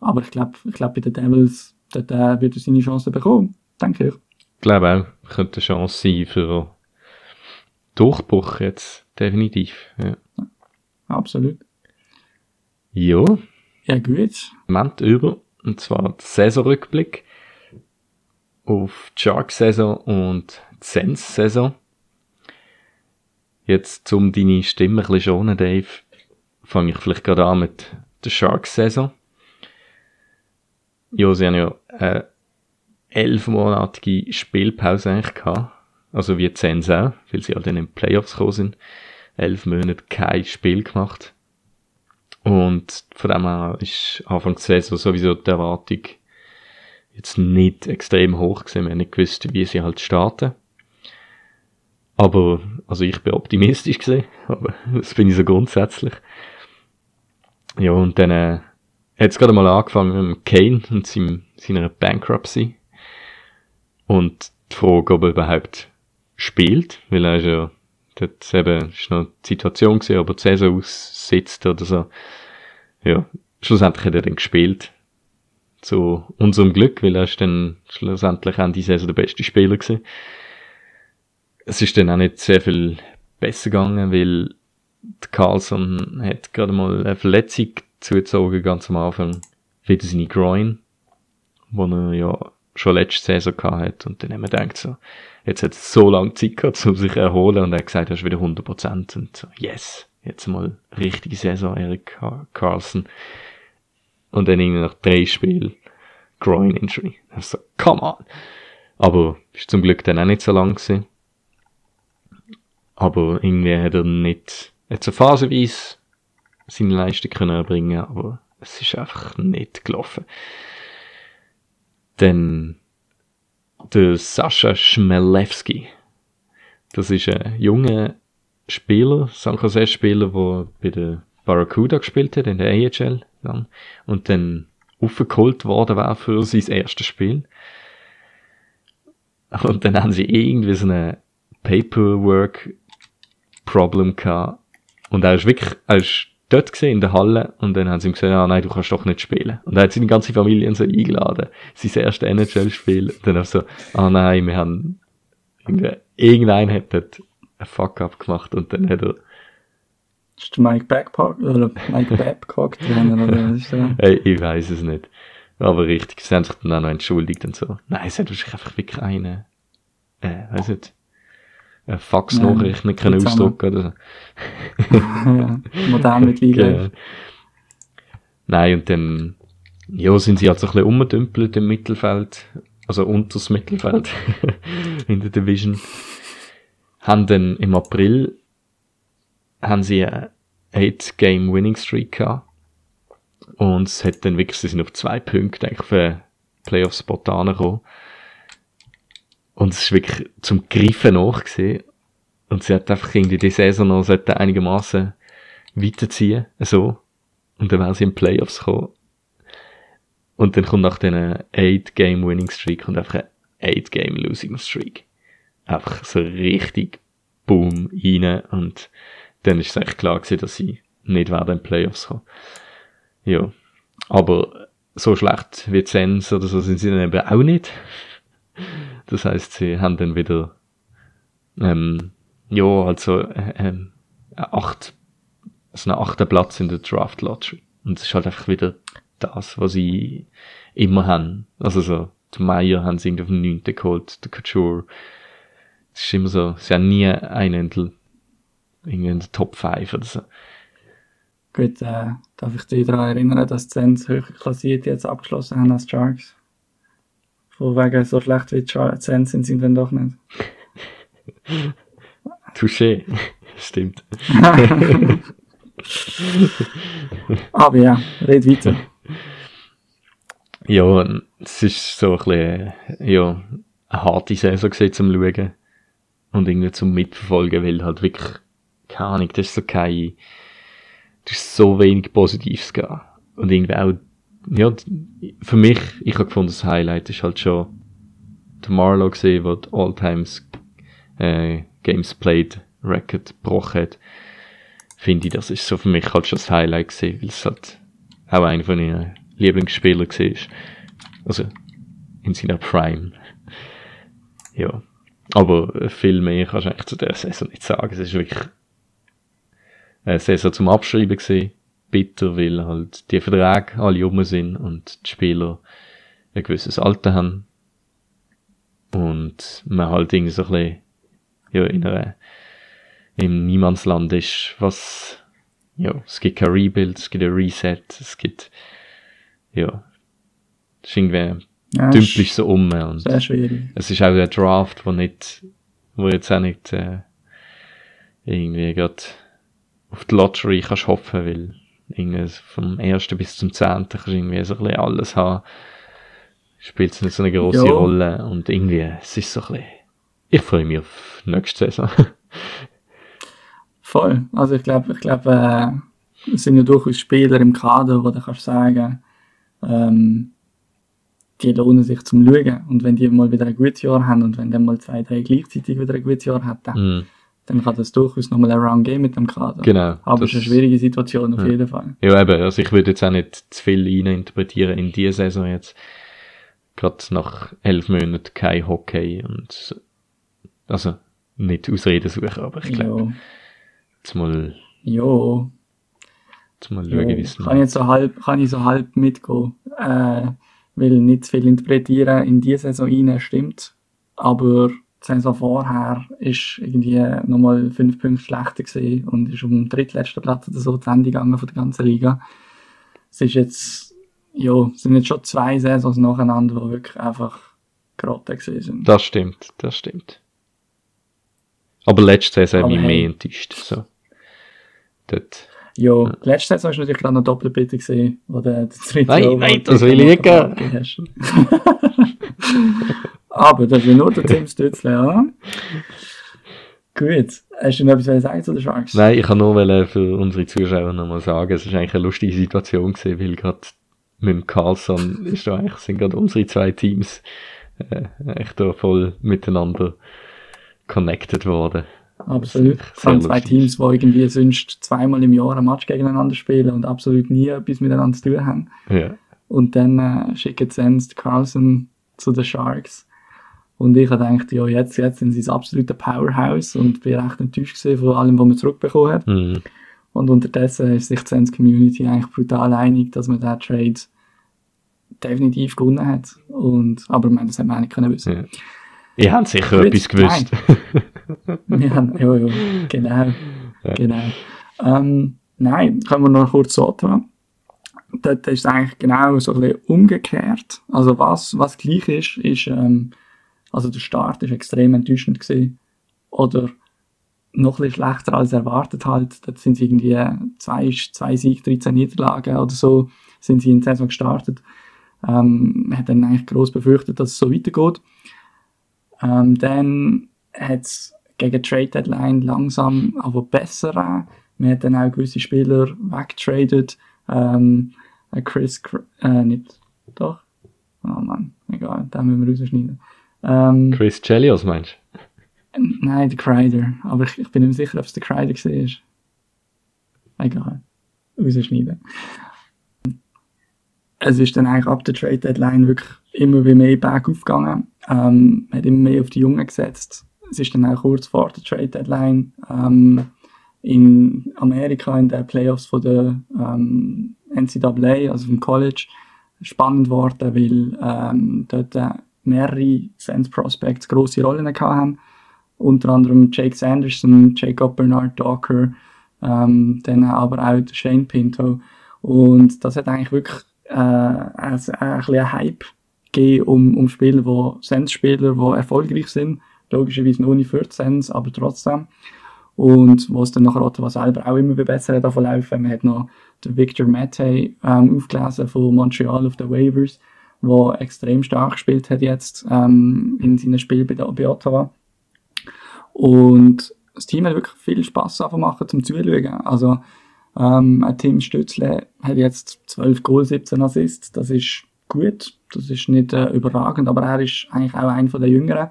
Aber ich glaube, ich glaub, bei den Devils, dort äh, wird er seine Chance bekommen. Denke ich. Ich glaube auch, könnte eine Chance sein für Durchbruch jetzt. Definitiv. Ja. Absolut. ja. Ja, gut. Moment über. Und zwar der Saisonrückblick auf die Shark-Saison und die Sens-Saison. Jetzt, um deine Stimme ein bisschen schonen, Dave, fange ich vielleicht gerade an mit der Sharks-Saison. Ja, sie haben ja eine elfmonatige Spielpause eigentlich gehabt. Also wie Sens auch, weil sie halt in den Playoffs gekommen sind. Elf Monate kein Spiel gemacht. Und von dem her ist Anfang der Saison sowieso die Erwartung jetzt nicht extrem hoch gewesen. Wir haben nicht gewusst, wie sie halt starten. Aber, also ich bin optimistisch gesehen, aber das bin ich so grundsätzlich. Ja, und dann äh, hat es gerade mal angefangen mit Kane und seinem, seiner Bankruptcy. Und die Frage, ob er überhaupt spielt, weil er ist ja, dort eben, ist noch die Situation ob er die Saison aussitzt oder so. Ja, schlussendlich hat er dann gespielt. Zu unserem Glück, weil er ist dann schlussendlich an die Saison der beste Spieler gewesen. Es ist dann auch nicht sehr viel besser gegangen, weil Carlson hat gerade mal eine Verletzung zugezogen, ganz am Anfang. Wieder seine Groin, wo er ja schon letzte Saison gehabt hat. Und dann haben wir gedacht so, jetzt hat es so lange Zeit gehabt, um sich zu erholen. Und er hat gesagt, er ist wieder 100%. Und so, yes, jetzt mal richtige Saison, Eric Car Carlson. Und dann irgendwie nach drei Spielen Groin Injury. Ich so, come on. Aber ist zum Glück dann auch nicht so lang gewesen. Aber irgendwie hat er nicht, hat so phasenweise seine Leistung können erbringen, aber es ist einfach nicht gelaufen. Dann der Sascha Schmelewski. Das ist ein junger Spieler, San Jose Spieler, der bei der Barracuda gespielt hat, in der AHL dann, und dann aufgeholt worden war für sein erstes Spiel. Und dann haben sie irgendwie so eine Paperwork Problem gehabt. Und er ist wirklich, er ist dort gesehen in der Halle und dann haben sie ihm gesagt, ah nein, du kannst doch nicht spielen. Und er hat seine ganze Familie so eingeladen. Sein erstes NHL-Spiel. Und dann auch so, ah nein, wir haben, irgendein hat dort einen Fuck-up gemacht und dann hat er, Ist der Mike Babcock, oder Mike Babcock Trainer, oder was ist der? Hey, ich weiß es nicht. Aber richtig, sie haben sich dann auch noch entschuldigt und so. Nein, es hat wahrscheinlich einfach wirklich einen, äh, weiß nicht, eine Faxnachricht nicht können ausdrucken oder ja, modern mit so. Liga. Genau. Nein, und dann, ja, sind sie halt so ein bisschen umgedümpelt im Mittelfeld, also unter das Mittelfeld in der Division. Haben dann im April, haben sie eine 8-Game Winning Streak gehabt. Und es hat dann wirklich, sie sind auf zwei Punkte eigentlich für Playoff-Spot angekommen. Und es ist wirklich zum Greifen nach gewesen. Und sie hat einfach irgendwie die Saison noch einigermaßen weiterziehen, so. Und dann wären sie in die Playoffs gekommen. Und dann kommt nach diesen 8-Game Winning Streak und einfach ein 8-Game Losing Streak. Einfach so richtig boom rein und dann ist es echt klar gewesen, dass sie nicht werden in die Playoffs kommen. Ja. Aber so schlecht wie Sens oder so sind sie dann eben auch nicht. Das heißt, sie haben dann wieder, ähm, ja, also, äh, ähm, acht, also einen achten Platz in der Draft Lottery. Und es ist halt einfach wieder das, was sie immer haben. Also so, die Meyer haben sie irgendwie auf den 9. geholt, der Couture. Es ist immer so, sie haben nie einen in irgendwie in der Top 5 oder so. Gut, äh, darf ich dich daran erinnern, dass die Sens höher klassiert jetzt abgeschlossen haben als Sharks? Von wegen so schlecht wie die Char- die Sens sind sie dann doch nicht. Touché. Stimmt. Aber ja, red weiter. Ja, es ist so ein bisschen, ja, eine harte Saison gewesen zum Schauen. Und irgendwie zum Mitverfolgen, weil halt wirklich, keine Ahnung, das ist so kein, das ist so wenig Positives gegeben. Und irgendwie auch, ja, für mich, ich habe gefunden, das Highlight ist halt schon der Marlow gesehen, der die All-Times, äh, Games Played Record gebrochen hat. Finde ich, das ist so für mich halt schon das Highlight gesehen, weil es halt auch einer von ihren Lieblingsspielern war. Also, in seiner Prime. Ja. Aber viel mehr kannst du eigentlich zu der Saison nicht sagen. Es ist wirklich eine Saison zum Abschreiben gewesen. Bitter, weil halt die Verträge alle um sind und die Spieler ein gewisses Alter haben. Und man halt irgendwie so ein bisschen, ja, in einer, im Niemandsland ist, was, ja, es gibt kein Rebuild, es gibt ein Reset, es gibt, ja, es ist irgendwie, Ja, dümpelst ist so um und sehr schwierig. es ist auch ein Draft, wo nicht, wo jetzt auch nicht, äh, irgendwie grad auf die Lottery kannst hoffen, weil irgendwie vom ersten bis zum zehnten kannst du irgendwie so ein bisschen alles haben. Spielt es nicht so eine grosse Ja. Rolle und irgendwie, es ist so ein bisschen, ich freue mich auf nächste Saison. Voll. Also ich glaube, ich glaube, äh, es sind ja durchaus Spieler im Kader, wo du kannst sagen, ähm, die lohnen sich zum Schauen. Und wenn die mal wieder ein gutes Jahr haben und wenn dann mal zwei, drei gleichzeitig wieder ein gutes Jahr hat, dann, Mhm. Dann kann das durchaus nochmal ein Round geben mit dem Kader. Genau. Aber es ist eine schwierige Situation auf Ja. jeden Fall. Ja, eben, also ich würde jetzt auch nicht zu viel interpretieren in diese Saison jetzt. Gerade nach elf Monaten kein Hockey und, also, nicht Ausreden suchen, aber ich glaube, jetzt mal, jo, jetzt mal schauen, wie es Kann ich jetzt so halb, kann ich so halb mitgehen. Äh, will nicht zu viel interpretieren in diese Saison rein, stimmt. Aber die Saison vorher ist irgendwie nochmal fünf Punkte schlechter gewesen und ist um den drittletzten Platz oder so zu Ende gegangen von der ganzen Liga. Es ist jetzt, ja, es sind jetzt schon zwei Saisons nacheinander, die wirklich einfach gewesen sind. Das stimmt, das stimmt. Aber letzte Saison habe ich mehr enttäuscht, so. Dort. Ja, die letzte Saison ist natürlich gerade noch doppelt bitter gewesen, wo der, der dritte Nein, nein, das will ich nicht noch. Aber das ist ja nur der Tim Stützle, ja? Gut. Hast du noch etwas sagen zu den Sharks? Nein, ich kann nur für unsere Zuschauer nochmal sagen, es ist eigentlich eine lustige Situation gewesen, weil gerade mit dem Carlson ist da eigentlich, sind gerade unsere zwei Teams, äh, echt da voll miteinander connected worden. Absolut. Vor allem zwei. Teams, die irgendwie sonst zweimal im Jahr ein Match gegeneinander spielen und absolut nie etwas miteinander zu tun haben. Ja. Und dann äh, schicken sie Carlson zu den Sharks. Und ich habe gedacht, ja, jetzt, jetzt sind sie das absolute Powerhouse und bin recht enttäuscht von allem, was man zurückbekommen hat. Mhm. Und unterdessen ist sich die Sens Community eigentlich brutal einig, dass man diesen Trade definitiv gewonnen hat. Und, aber ich meine, das hätte man nicht können wissen. Ja. Ihr habt sicher Gut, etwas gewusst. Wir haben, ja, ja, genau, genau. Ähm, nein, können wir noch kurz so tun. Dort ist es eigentlich genau so ein bisschen umgekehrt. Also was, was gleich ist, ist, ähm, also der Start ist extrem enttäuschend gewesen. Oder noch ein schlechter als erwartet halt. Dort sind sie irgendwie zwei, zwei Sieg, 13 Niederlagen oder so, sind sie in die Saison gestartet. Ähm, man hat dann eigentlich gross befürchtet, dass es so weitergeht. Ähm, dann hat es gegen Trade Deadline langsam aber besser an. Man hat dann auch gewisse Spieler weggetradet. Ähm, ein Chris, äh, nicht, doch? Oh Mann, egal, den müssen wir rausschneiden. Ähm, Chris Chelios meinst nein, der Crider. Aber ich, ich bin nicht sicher, ob es der Crider war. Egal. Rausschneiden. Es ist dann eigentlich ab der Trade Deadline wirklich immer wie mehr bergauf gegangen. Ähm, man hat immer mehr auf die Jungen gesetzt. Es ist dann auch kurz vor der Trade Deadline ähm, in Amerika in den Playoffs von der ähm, NCAA, also vom College, spannend geworden, weil ähm, dort äh, mehrere Sense Prospects grosse Rollen haben. Unter anderem Jake Sanderson, Jacob Bernard Docker, ähm, dann aber auch Shane Pinto. Und das hat eigentlich wirklich äh, ein, ein, bisschen einen Hype gegeben um, um Spieler, wo, Sense-Spieler, die erfolgreich sind. Logischerweise noch nicht für die aber trotzdem. Und wo es dann nachher Ottawa selber auch immer besser hat davon laufen. Man hat noch den Victor Mattei ähm, aufgelesen von Montreal auf den Waivers, wo extrem stark gespielt hat jetzt ähm, in seinem Spiel bei, bei Ottawa. Und das Team hat wirklich viel Spass machen zum Zuschauen. Also, ähm, ein Tim Stützle hat jetzt 12 Goal, 17 Assists. Das ist gut. Das ist nicht äh, überragend, aber er ist eigentlich auch einer der jüngeren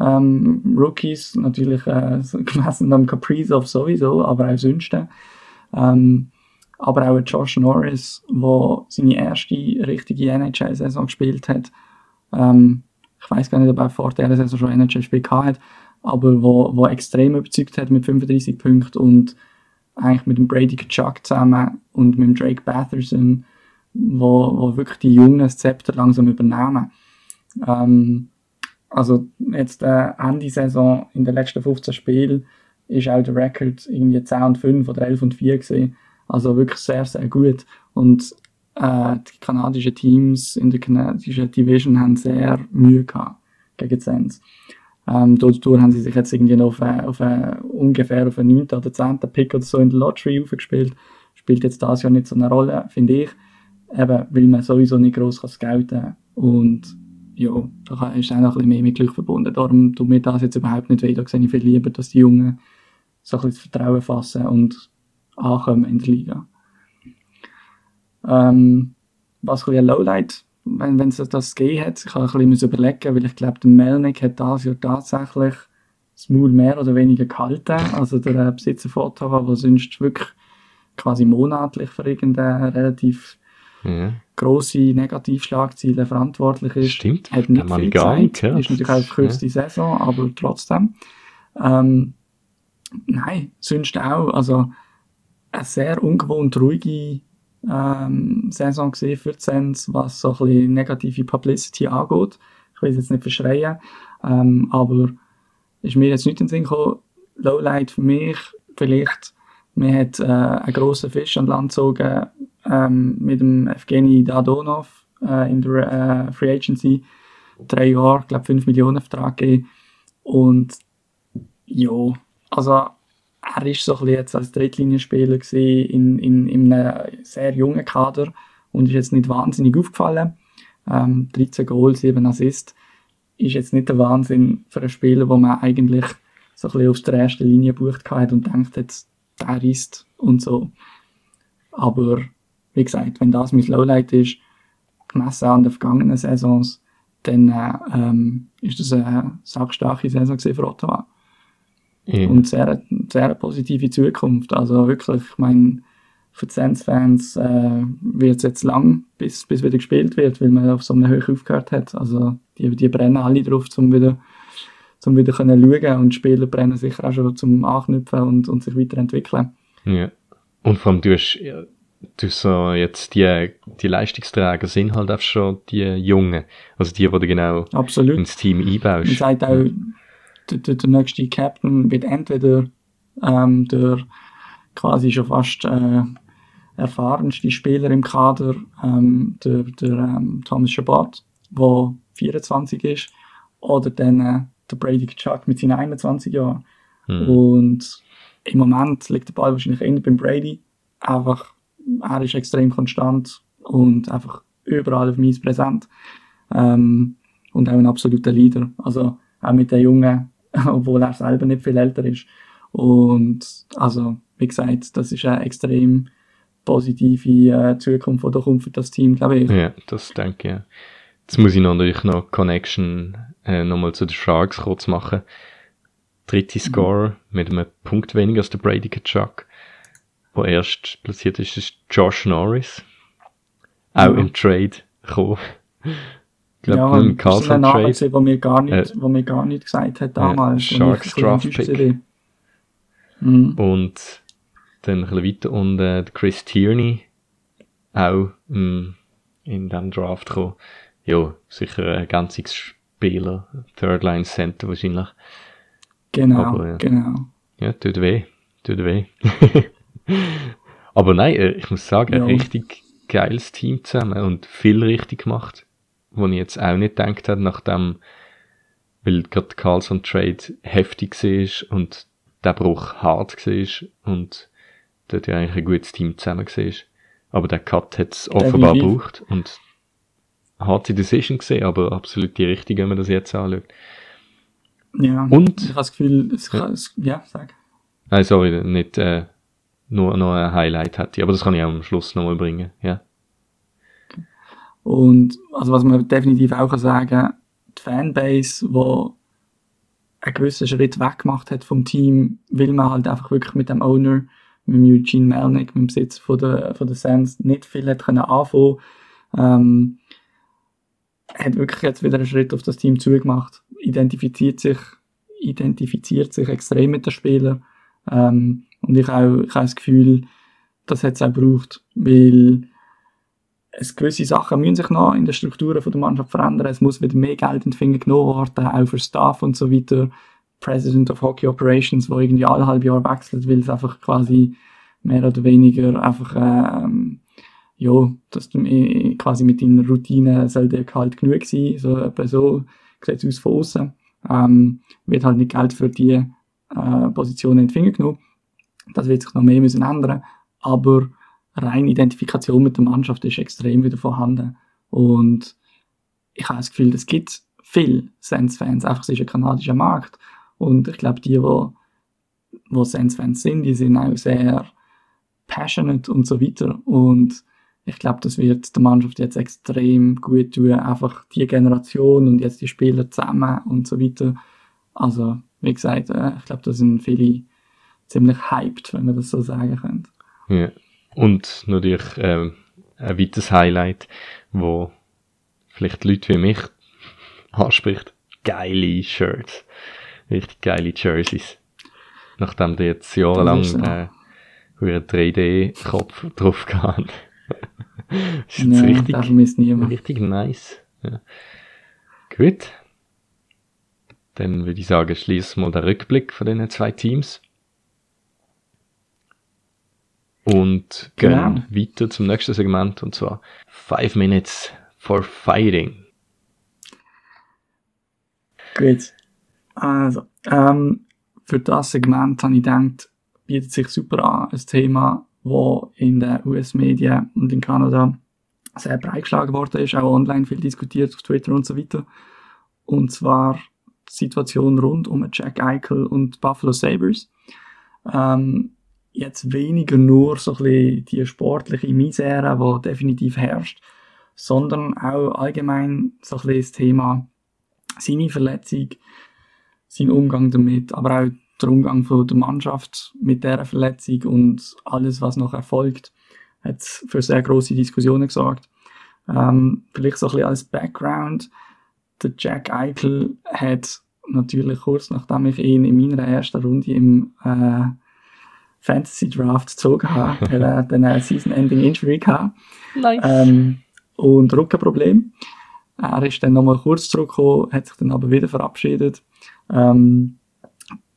ähm, Rookies. Natürlich äh, gemessen am Kaprizov sowieso, aber auch sonst. Ähm, aber auch Josh Norris, der seine erste richtige NHL-Saison gespielt hat. Ähm, ich weiß gar nicht, ob er vor dieser Saison schon NHL-Spiel hat, aber wo, wo extrem überzeugt hat mit 35 Punkten und eigentlich mit dem Brady Kachuk zusammen und mit dem Drake Batherson, wo, wo wirklich die Jungen das Zepter langsam übernehmen. Ähm, also jetzt äh, Ende Saison in den letzten 15 Spielen ist auch der Rekord irgendwie 10 und 5 oder 11 und 4 gesehen. Also wirklich sehr, sehr gut. Und äh, die kanadischen Teams in der kanadischen Division haben sehr Mühe gehabt gegen Sens. Ähm, dort haben sie sich jetzt irgendwie noch auf, äh, auf äh, ungefähr auf einen 9. oder 10. Pick oder so in der Lottery aufgespielt. Spielt jetzt das Jahr nicht so eine Rolle, finde ich. Eben, weil man sowieso nicht gross kann scouten kann. Und ja, da ist auch noch ein bisschen mehr mit Glück verbunden. Darum tut mir das jetzt überhaupt nicht weh. Da sehe ich viel lieber, dass die Jungen so ein bisschen das Vertrauen fassen und ankommen in der Liga. Ähm, was ein Lowlight, wenn, wenn es das gegeben hat, ich habe ein bisschen überlegen, weil ich glaube, der Melnick hat das Jahr tatsächlich das Maul mehr oder weniger gehalten. Also der äh, Besitzer von Ottawa, der sonst wirklich quasi monatlich für irgendeine relativ Ja. grosse Negativschlagziele verantwortlich ist. Stimmt, Hat nicht viel Zeit. gehört. Ist natürlich auch die kürzeste Saison, aber trotzdem. Ähm, nein, sonst auch. Also, eine sehr ungewohnt ruhige ähm, Saison gesehen für die Sens, was so ein bisschen negative Publicity angeht. Ich will es jetzt nicht verschreien, ähm, aber ist mir jetzt nicht in den Sinn gekommen, Lowlight für mich vielleicht, mir hat äh, einen grossen Fisch an Land gezogen ähm, mit dem Evgeny Dadonov äh, in der äh, Free Agency. Drei Jahre, ich glaube 5 Millionen Vertrag gegeben. Und ja, also er ist so jetzt als Drittlinienspieler in, in, in einem sehr jungen Kader und ist jetzt nicht wahnsinnig aufgefallen. Ähm, 13 Goals, 7 Assists ist jetzt nicht der Wahnsinn für einen Spieler, wo man eigentlich so ein auf der ersten Linie gebucht hat und denkt, jetzt, der ist und so. Aber wie gesagt, wenn das mein Lowlight ist, gemessen an den vergangenen Saisons, dann äh, ähm, ist das eine sackstarke Saison für Ottawa. Ja. Und sehr, sehr positive Zukunft. Also wirklich, ich meine, für die Sens-Fans äh, wird es jetzt lang, bis, bis wieder gespielt wird, weil man auf so einer Höhe aufgehört hat. Also die, die brennen alle drauf, um wieder, zum wieder können schauen und die Spieler brennen sicher auch schon zum Anknüpfen und, und sich weiterentwickeln. Ja. Und vor allem, du hast, du so jetzt die, die Leistungsträger sind halt auch schon die Jungen. Also die, die du genau Absolut. ins Team Man einbaust. sagt auch, der, der, der nächste Captain wird entweder ähm, der quasi schon fast äh, erfahrenste Spieler im Kader, ähm, der, der ähm, Thomas Chabot, der 24 ist, oder dann äh, der Brady Chuck mit seinen 21 Jahren. Hm. Und im Moment liegt der Ball wahrscheinlich eher beim Brady. Einfach, er ist extrem konstant und einfach überall auf Eis präsent. Ähm, und auch ein absoluter Leader. Also auch mit den Jungen, obwohl er selber nicht viel älter ist. Und also, wie gesagt, das ist eine extrem positive äh, Zukunft, die da kommt für das Team, glaube ich. Ja, das denke ich. Jetzt muss ich natürlich noch Connection äh, nochmal zu den Sharks kurz machen. Dritte Scorer mit einem Punkt weniger als der Brady Kachuk. Wo erst platziert ist, ist Josh Norris. Auch Ja. im Trade gekommen. Glaube, ja, Carlson ein Name, Trade. wo mir gar nicht, Äh, wo mir gar nicht gesagt hat damals. Ich Sharks Draft Pick. Mhm. Und dann ein bisschen weiter und äh, Chris Tierney auch mm, in diesem Draft gekommen. Ja, sicher ein ganzes Spieler, Third Line Center wahrscheinlich. Genau, Aber, ja. genau. Ja, tut weh, tut weh. Aber nein, äh, ich muss sagen, ein Ja. richtig geiles Team zusammen und viel richtig gemacht, wo ich jetzt auch nicht gedacht habe, nachdem, weil gerade Carlson Trade heftig war und der Bruch hart war und dort ja eigentlich ein gutes Team zusammen war. Aber der Cut hat es offenbar gebraucht und harte Decision gesehen, aber absolut die richtige, wenn man das jetzt anschaut. Ja. Und- Ich habe das Gefühl, es Ja. kann, es, ja, sag. Nein, sorry, nicht äh, nur noch ein Highlight hätte ich, aber das kann ich auch am Schluss nochmal bringen, ja. Und also was man definitiv auch kann sagen, die Fanbase, die einen gewissen Schritt weg gemacht hat vom Team, weil man halt einfach wirklich mit dem Owner, mit dem Eugene Melnick, mit dem Besitzer von der, von der Sands, nicht viel hat können anfangen. Ähm, hat wirklich jetzt wieder einen Schritt auf das Team zugemacht. Identifiziert sich, identifiziert sich extrem mit den Spielern. Ähm, und ich auch, ich habe das Gefühl, das hat es auch gebraucht, weil es gewisse Sachen müssen sich noch in den Strukturen der Mannschaft verändern. Es muss wieder mehr Geld in die Finger genommen werden, auch für Staff und so weiter. President of Hockey Operations, wo irgendwie alle halbe Jahr wechselt, weil es einfach quasi mehr oder weniger einfach, ähm, ja, dass du quasi mit deiner Routine soll dir halt genug sein, so so sieht es aus von außen. Ähm, wird halt nicht Geld für die äh, Positionen in die Finger genommen. Das wird sich noch mehr müssen ändern, aber reine Identifikation mit der Mannschaft ist extrem wieder vorhanden. Und ich habe das Gefühl, es gibt viele Sens-Fans, einfach es ist ein kanadischer Markt. Und ich glaube, die, wo, wo Sens-Fans sind, die sind auch sehr passionate und so weiter. Und ich glaube, das wird der Mannschaft jetzt extrem gut tun, einfach die Generation und jetzt die Spieler zusammen und so weiter. Also, wie gesagt, äh, ich glaube, da sind viele ziemlich hyped, wenn man das so sagen könnte. ja. Und natürlich ähm, ein weiteres Highlight, wo vielleicht Leute wie mich anspricht. Geile Shirts. Richtig geile Jerseys. Nachdem die jetzt jahrelang äh, einen 3D-Kopf drauf gehabt ist jetzt Ja, richtig, vermisst niemand. richtig nice. Ja. Gut. Dann würde ich sagen, schließen wir den Rückblick von den zwei Teams. Und gehen Genau. weiter zum nächsten Segment, und zwar Five Minutes for Fighting. Gut. Also, ähm, für das Segment habe ich gedacht, bietet sich super an, ein Thema, das in den US-Medien und in Kanada sehr breit geschlagen worden ist, auch online viel diskutiert auf Twitter und so weiter. Und zwar die Situation rund um Jack Eichel und Buffalo Sabres. Ähm, jetzt weniger nur so ein bisschen die sportliche Misere, die definitiv herrscht, sondern auch allgemein so ein bisschen das Thema seine Verletzung, sein Umgang damit, aber auch der Umgang von der Mannschaft mit dieser Verletzung und alles, was noch erfolgt, hat für sehr große Diskussionen gesorgt. Ähm, vielleicht so ein bisschen als Background. Der Jack Eichel hat natürlich kurz nachdem ich ihn in meiner ersten Runde im, äh, Fantasy Draft gezogen habe, weil er dann eine Season-Ending Injury hatte. Nice. Ähm, und Rückenproblem. Er ist dann nochmal kurz zurückgekommen, hat sich dann aber wieder verabschiedet. Ähm,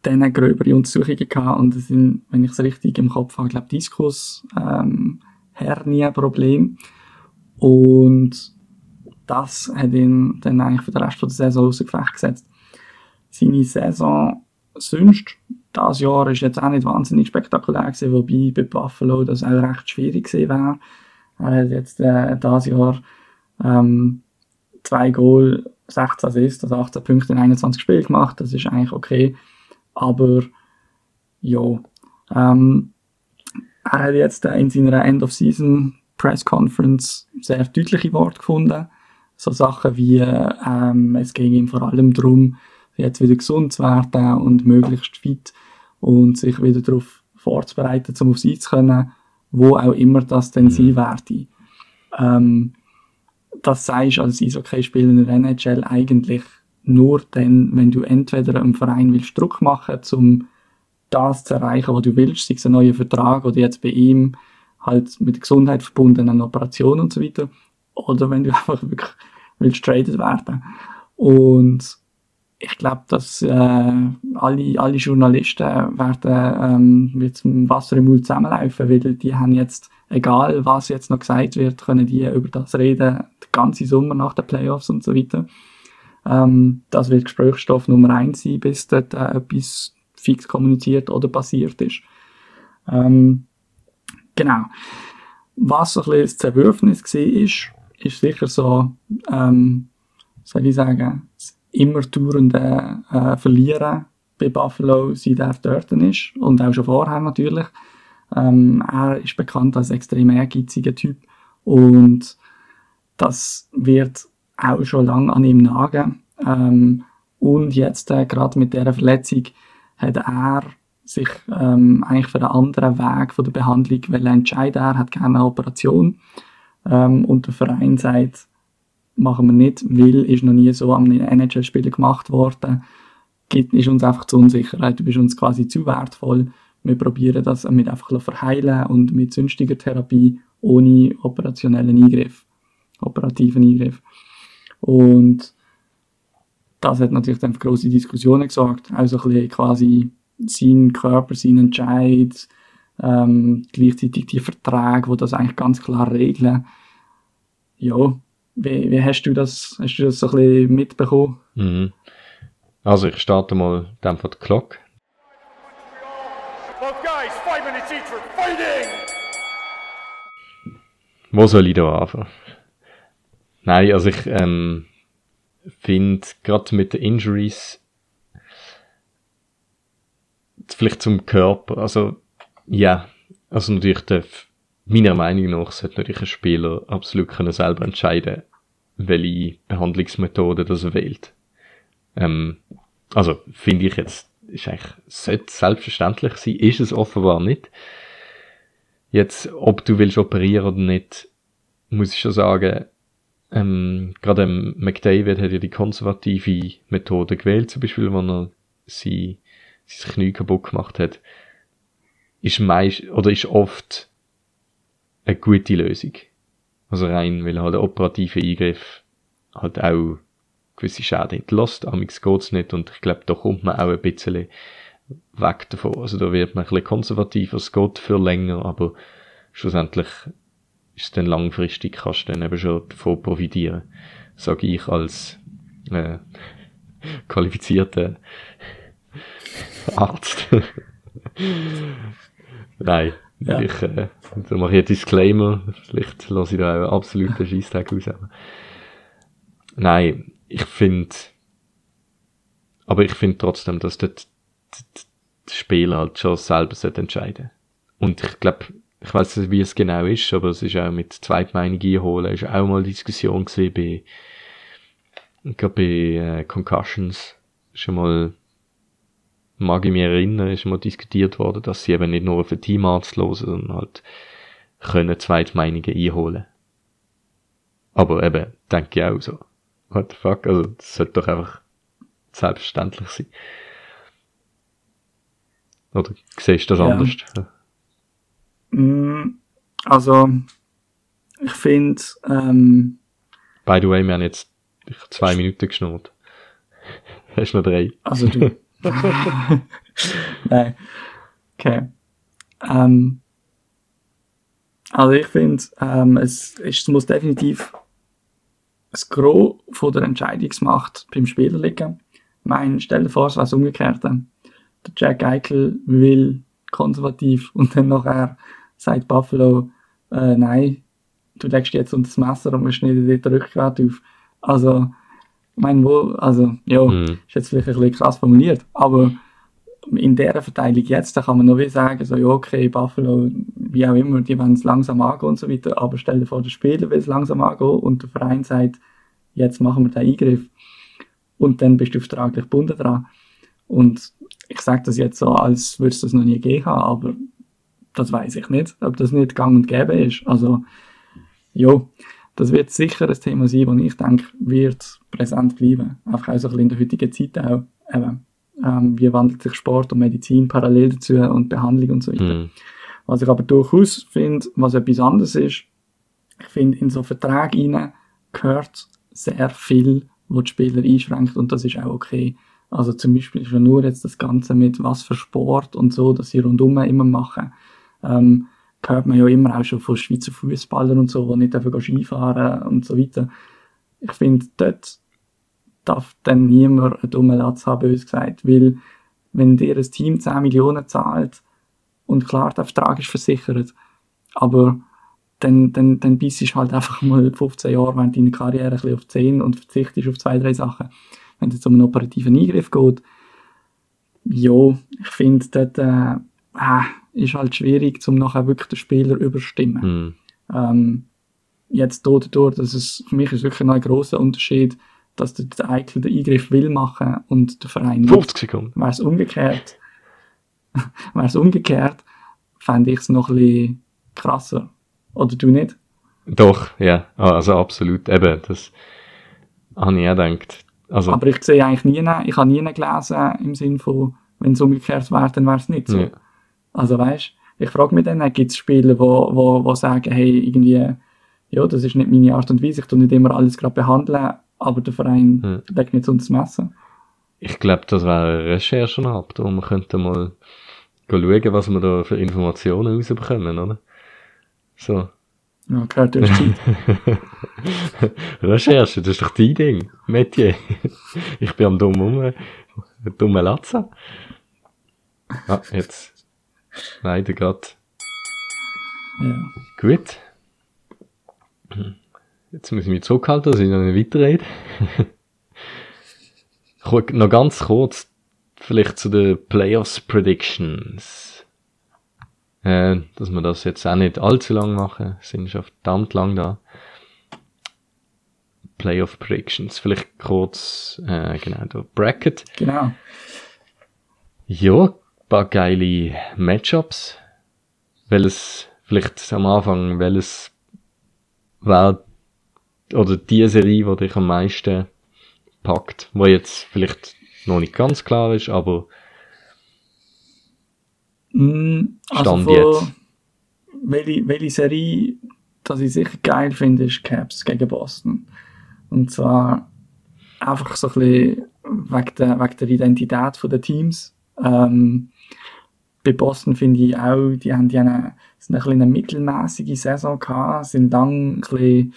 dann eine gröbere Untersuchungen gehabt und es sind, wenn ich es richtig im Kopf habe, glaube Diskus, ähm, Hernie-Problem. Und das hat ihn dann eigentlich für den Rest der Saison außer Gefecht gesetzt. Seine Saison sonst, das Jahr ist jetzt auch nicht wahnsinnig spektakulär gewesen, wobei bei Buffalo das auch recht schwierig gewesen wäre. Er hat jetzt äh, das Jahr ähm, zwei Goal, 16 Assists, also 18 Punkte in 21 Spielen gemacht. Das ist eigentlich okay. Aber ja, ähm, er hat jetzt äh, in seiner End-of-Season Press Conference sehr deutliche Worte gefunden. So Sachen wie, ähm, es ging ihm vor allem darum, jetzt wieder gesund zu werden und möglichst fit und sich wieder darauf vorzubereiten, um auf sie zu können, wo auch immer das denn sein werde. Ähm, das sagst du als Eishockey-Spieler in der NHL eigentlich nur dann, wenn du entweder einem Verein willst Druck machen, um das zu erreichen, was du willst, sei es ein neuer Vertrag oder jetzt bei ihm halt mit der Gesundheit verbundenen Operationen und so weiter, oder wenn du einfach wirklich willst traded werden. Und ich glaube, dass äh, alle, alle Journalisten werden ähm, mit dem Wasser im Mund zusammenlaufen, weil die haben jetzt, egal was jetzt noch gesagt wird, können die über das reden, den ganzen Sommer nach den Playoffs und so weiter. Ähm, das wird Gesprächsstoff Nummer eins sein, bis dort äh, etwas fix kommuniziert oder passiert ist. Ähm, genau. Was so ein bisschen das Zerwürfnis war, ist, ist sicher so, ähm, soll ich sagen, das immer dauernde äh, Verlieren bei Buffalo, seit er dort ist. Und auch schon vorher natürlich. Ähm, er ist bekannt als extrem ehrgeiziger Typ. Und das wird auch schon lange an ihm nagen. Ähm, und jetzt, äh, gerade mit dieser Verletzung, hat er sich ähm, eigentlich für einen anderen Weg von der Behandlung entscheiden. Er hat gerne eine Operation. Ähm, und der Verein sagt, machen wir nicht, weil ist noch nie so am NHL-Spieler gemacht worden. Gibt, ist uns einfach zu unsicher. Du bist uns quasi zu wertvoll. Wir probieren das mit einfach verheilen und mit sonstiger Therapie ohne operationellen Eingriff, operativen Eingriff. Und das hat natürlich dann für grosse Diskussionen gesorgt. Also ein bisschen quasi sein Körper, sein Entscheid, ähm, gleichzeitig die Verträge, die das eigentlich ganz klar regeln. Ja, wie, wie hast du das, hast du das so ein bisschen mitbekommen? Mhm. Also ich starte mal dann von der Glocke. Both guys, five minutes each for fighting! Wo soll ich da anfangen? Nein, also ich ähm, finde gerade mit den Injuries vielleicht zum Körper, also ja, also natürlich darf, meiner Meinung nach sollte natürlich ein Spieler absolut können selber entscheiden, welche Behandlungsmethode das wählt. Ähm, also finde ich jetzt, ist eigentlich, sollte selbstverständlich sein, ist es offenbar nicht. Jetzt, ob du willst operieren oder nicht, muss ich schon sagen, ähm, gerade McDavid hat ja die konservative Methode gewählt, zum Beispiel, wenn er sie, sein Knie kaputt gemacht hat, ist meist, oder ist oft eine gute Lösung. Also rein, weil halt der operative Eingriff halt auch gewisse Schäden hinterlässt. Amix geht's nicht und ich glaube, da kommt man auch ein bisschen weg davon. Also da wird man ein bisschen konservativer, es geht für länger, aber schlussendlich ist es dann langfristig, kannst du dann eben schon davon profitieren. Sage ich als äh, qualifizierter Arzt. Nein, Ja. ich, äh, da mache ich einen Disclaimer, vielleicht lasse ich da einen absoluten Scheisstag raus. Nein, ich finde, aber ich finde trotzdem, dass der, der Spieler halt schon selber sollte entscheiden Und ich glaube, ich weiß nicht, wie es genau ist, aber es ist auch mit Zweitmeinung einholen, ist auch mal Diskussion gewesen bei, gerade bei äh, Concussions, schon mal, mag ich mich erinnern, ist mal diskutiert worden, dass sie eben nicht nur auf den Teamarzt hören, sondern halt können Zweitmeinungen einholen. Aber eben, denke ich auch so. What the fuck? Also, das sollte doch einfach selbstverständlich sein. Oder siehst du das Ja. anders? Mm, Also, ich finde, ähm, By the way, wir haben jetzt zwei Minuten geschnurrt. Hast du noch drei? also du. Nein. Okay. Ähm, also ich finde, ähm, es, es muss definitiv das Gros von der Entscheidungsmacht beim Spieler liegen. Ich meine, stell dir vor, es wäre das Umgekehrte. Der Jack Eichel will konservativ und dann nachher sagt Buffalo, äh, nein, du legst jetzt unter das Messer und wir schneiden dir den Rückgrat auf. Also, meine, wo, also, ja, Mhm. ist jetzt vielleicht ein bisschen krass formuliert, aber in dieser Verteilung jetzt, da kann man noch wie sagen, so, ja, okay, Buffalo, wie auch immer, die wollen es langsam angehen und so weiter, aber stell dir vor, der Spieler will es langsam angehen und der Verein sagt, jetzt machen wir den Eingriff und dann bist du vertraglich gebunden dran. Und ich sage das jetzt so, als würde es das noch nie gegeben haben, aber das weiß ich nicht, ob das nicht gang und gäbe ist. Also, ja, das wird sicher ein Thema sein, das ich denke, wird präsent bleiben. Einfach auch so ein bisschen in der heutigen Zeit auch. Eben, ähm, wie wandelt sich Sport und Medizin parallel dazu und Behandlung und so weiter. Mhm. Was ich aber durchaus finde, was etwas anderes ist, ich finde, in so Verträge rein gehört sehr viel, was die Spieler einschränkt und das ist auch okay. Also zum Beispiel schon nur jetzt das Ganze mit was für Sport und so, dass sie rundum immer machen. Ähm, hört man ja immer auch schon von Schweizer Fußballern und so, die nicht dürfen Skifahren und so weiter. Ich finde, dort darf dann niemand einen dummen Latz haben, bös gesagt, weil wenn dir ein Team 10 Millionen zahlt und klar, der Vertrag ist versichert, aber dann, dann, dann bist halt einfach mal 15 Jahre während deiner Karriere ein bisschen auf 10 und verzichtest auf zwei, drei Sachen. Wenn es jetzt um einen operativen Eingriff geht, ja, ich finde, dort äh, äh, ist halt schwierig, um nachher wirklich den Spieler überstimmen. Mhm. Ähm, jetzt dort dadurch, dass es, für mich ist wirklich noch ein grosser Unterschied, dass der, der Eichel den Eingriff will machen und der Verein nicht. 50 Sekunden. Wäre es umgekehrt, wäre es umgekehrt, fände ich es noch ein bisschen krasser. Oder du nicht? Doch, ja. Ah, Also absolut. Eben, das habe ich auch gedacht. Also, Aber ich sehe eigentlich nie, ich habe nie gelesen im Sinn von, wenn es umgekehrt wäre, dann wäre es nicht so. Ja. Also weißt, ich frage mich dann, gibt es Spieler, wo, wo, wo sagen, hey, irgendwie, ja, das ist nicht meine Art und Weise, ich tue nicht immer alles gerade behandeln, aber der Verein Hm. legt nicht unter das Messer. ich glaube, das wäre eine Recherche ab, wo wir könnten mal schauen, was wir da für Informationen rausbekommen, oder? So. Ja, gehört durch die Zeit. Recherche, das ist doch dein Ding. Metier. Ich bin am dummen, um, dummen Latze. Ah, jetzt. Leider gerade. ja. Gut. Jetzt muss ich mich zurückhalten, dass ich noch nicht weiterrede. Noch ganz kurz, vielleicht zu den Playoffs Predictions. Äh, dass wir das jetzt auch nicht allzu lang machen, sind schon verdammt lang da. Playoff Predictions, vielleicht kurz, äh, genau, der Bracket. Genau. Ja, paar geile Matchups. Welches, vielleicht am Anfang, welches war, oder die Serie, die dich am meisten packt, wo jetzt vielleicht noch nicht ganz klar ist, aber Mm, Also Stand von, jetzt. Welche, welche Serie, das ich sicher geil finde, ist Caps gegen Boston. Und zwar einfach so ein bisschen wegen der, wegen der Identität der Teams. Ähm, bei Boston finde ich auch, die haben ja eine, sind ein bisschen eine mittelmäßige Saison gehabt, sind dann ein bisschen,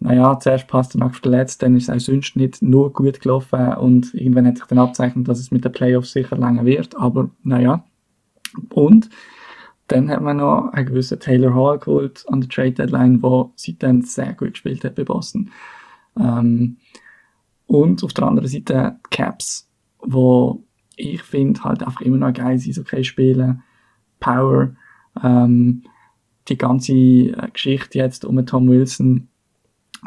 naja, zuerst Pasternak verletzt, dann ist es auch sonst nicht nur gut gelaufen und irgendwann hat sich dann abzeichnet, dass es mit den Playoffs sicher länger wird, aber naja. Und dann hat man noch einen gewissen Taylor Hall geholt an der Trade Deadline, der seitdem sehr gut gespielt hat bei Boston. Ähm, und auf der anderen Seite die Caps, wo ich finde halt einfach immer noch geil sind, okay spielen, Power, ähm, die ganze äh, Geschichte jetzt um Tom Wilson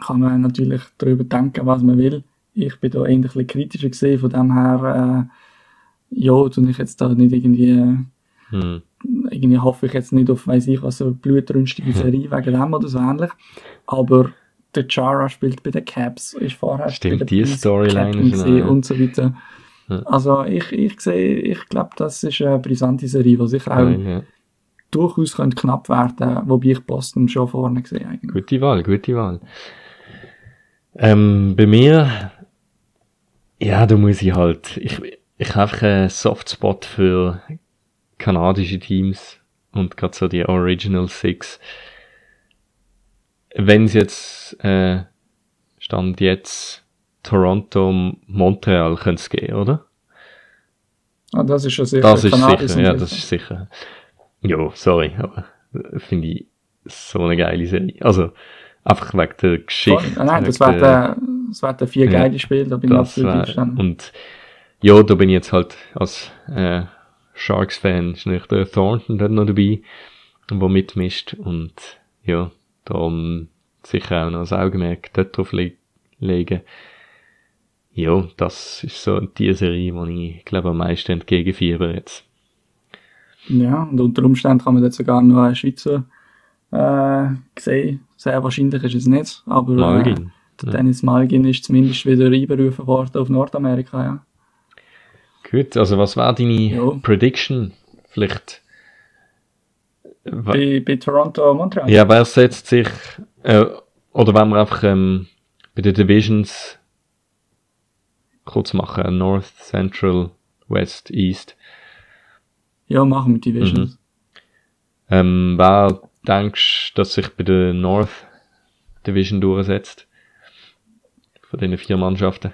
kann man natürlich darüber denken, was man will. Ich bin da ein bisschen kritischer gesehen, von dem her, äh, ja, tue ich jetzt da nicht irgendwie hm, irgendwie hoffe ich jetzt nicht auf, weiß ich was, eine blutrünstige Serie wegen dem oder so ähnlich. Aber der Chara spielt bei den Caps, ist vorher Stimmt, bei den die Storyline und so weiter. Ja. Also ich, ich sehe, ich glaube, das ist eine brisante Serie, die sicher auch Nein, ja. durchaus könnte knapp werden wobei ich Boston schon vorne sehe eigentlich. Gute Wahl, gute Wahl. Ähm, bei mir, ja, da muss ich halt, ich, ich habe einfach einen Softspot für kanadische Teams und gerade so die Original Six. Wenn es jetzt, äh, stand jetzt Toronto, Montreal könnte es gehen, oder? Ah, das ist schon sicher. Das ist Kanadier sicher, ja, das ist sicher. Jo, sorry, aber äh, finde ich so eine geile Serie. Also, einfach wegen der Geschichte. Ah, nein, das wegen der- das werden vier Ja, geile Spiele, da bin ich absolut wär, einverstanden. und ja, da bin ich jetzt halt als äh, Sharks-Fan, ist nicht der Thornton dort noch dabei, der mitmischt und ja, darum sicher auch noch das Augenmerk dort drauf le legen. Ja, das ist so die Serie, die ich glaube am meisten entgegenfieber jetzt. Ja, und unter Umständen kann man dort sogar noch einen Schweizer äh, sehen. Sehr wahrscheinlich ist es nicht, aber äh, Malgin. der Dennis Malgin ist zumindest wieder einberufen worden auf Nordamerika, ja. Gut, also was war deine Ja. Prediction? Vielleicht. Bei, bei Toronto, Montreal. Ja, wer setzt sich, äh, oder wenn wir einfach ähm, bei den Divisions kurz machen, North, Central, West, East. Ja, machen wir Divisions. Ähm, wer denkst du, dass sich bei der North Division durchsetzt? Von diesen vier Mannschaften.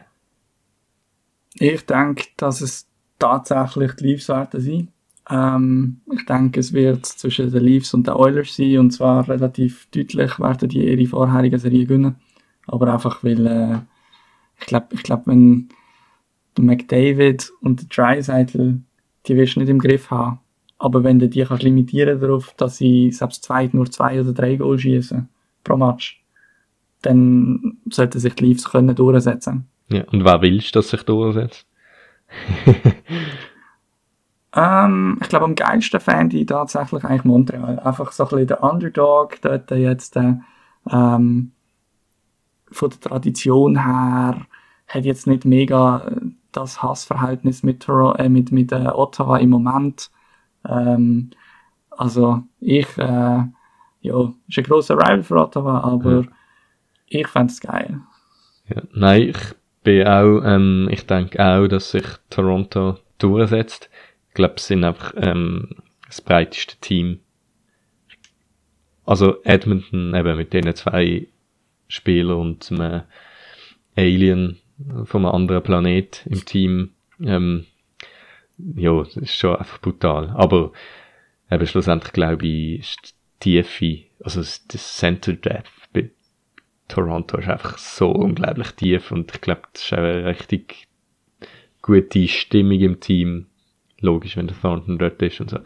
Ich denke, dass es tatsächlich die Leafs werden sein. Ähm, ich denke, es wird zwischen den Leafs und den Oilers sein und zwar relativ deutlich werden die ihre vorherige Serie gewinnen. Aber einfach weil, äh, ich glaube, ich glaub, wenn der McDavid und der Dreisaitl, die wirst du nicht im Griff haben. Aber wenn du die kannst limitieren darauf, dass sie selbst zwei, nur zwei oder drei Goal schießen pro Match, dann sollten sich die Leafs können durchsetzen. Ja, und wer willst du, dass sich durchsetzt? Ähm, ich glaube, am geilsten fände ich tatsächlich eigentlich Montreal. Einfach so ein bisschen der Underdog dort jetzt, äh, ähm, von der Tradition her, hat jetzt nicht mega äh, das Hassverhältnis mit, äh, mit, mit äh, Ottawa im Moment. Ähm, also, ich, äh, ja, ist ein grosser Rival für Ottawa, aber ich fände es geil. Ja, nein, ich bin auch, ähm, ich denke auch, dass sich Toronto durchsetzt. Ich glaube, sie sind einfach ähm, das breiteste Team. Also Edmonton eben mit den zwei Spielern und einem Alien einem anderen Planet im Team. Ähm, ja, das ist schon einfach brutal. Aber eben schlussendlich glaube ich, ist die Tiefe, also das Center Depth bei Toronto ist einfach so unglaublich tief und ich glaube, das ist auch eine richtig gute Stimmung im Team. Logisch, wenn der Thornton dort ist und so.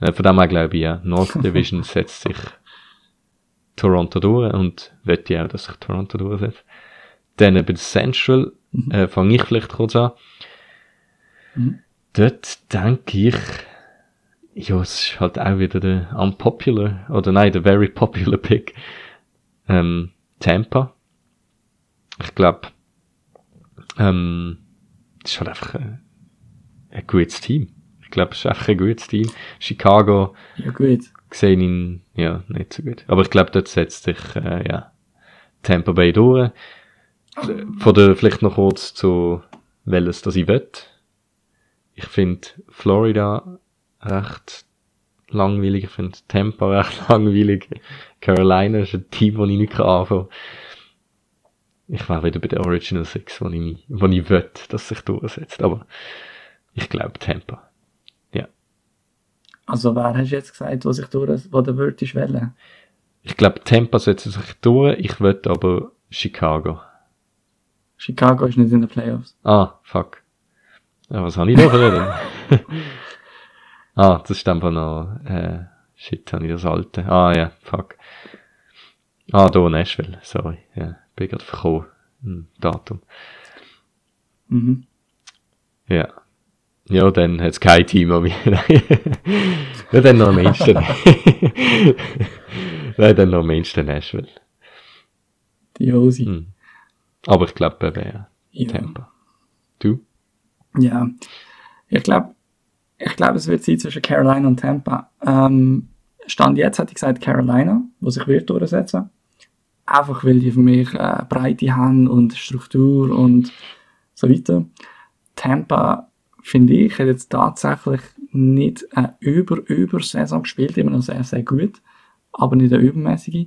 Äh, Von dem her glaube ich, ja, North Division setzt sich Toronto durch und wette auch, dass sich Toronto durchsetzt. Dann bei der Central äh, fange ich vielleicht kurz an. Dort denke ich, ja, es ist halt auch wieder der unpopular, oder nein, der very popular Pick. Ähm, Tampa. Ich glaube, ähm, das ist halt einfach ein, ein gutes Team. Ich glaube, es ist einfach ein gutes Team. Chicago Ja, gut. gesehen ihn, ja, nicht so gut. Aber ich glaube, dort setzt sich, äh, ja, Tampa Bay durch. Von der, vielleicht noch kurz zu, welches das ich will. Ich finde Florida recht langweilig. Ich finde Tampa recht langweilig. Carolina ist ein Team, das ich nicht anfangen kann. Ich war wieder bei der Original Six, wo ich, wo ich will, dass sich durchsetzt. Aber ich glaube Tampa. Ja. Also, wer hast du jetzt gesagt, was ich durch, wo der würdest wählen? Ich glaube, Tampa setzt sich durch. Ich will aber Chicago. Chicago ist nicht in den Playoffs. Ah, fuck. Ja, was habe ich da verloren? ah, das ist einfach noch, äh, shit, habe ich das alte. Ah, ja, fuck. Ah, da Nashville, sorry. Ja, bin gerade verkommen. Hm, Datum. Mhm. Ja. Ja, dann hat's kein Team mehr. ja, dann noch am ehesten. Nein, dann noch am ehesten Nashville. Die Josi. Hm. Aber ich glaube, eben, ja. Ja. Tampa. Du? Ja, ich glaube, ich glaube, es wird sein zwischen Carolina und Tampa. Ähm, Stand jetzt hätte ich gesagt Carolina, wo sich wird durchsetzen. Einfach weil die für mich äh, Breite haben und Struktur und so weiter. Tampa, finde ich, hat jetzt tatsächlich nicht eine über-über-Saison gespielt, immer noch sehr, sehr gut, aber nicht eine übermäßige.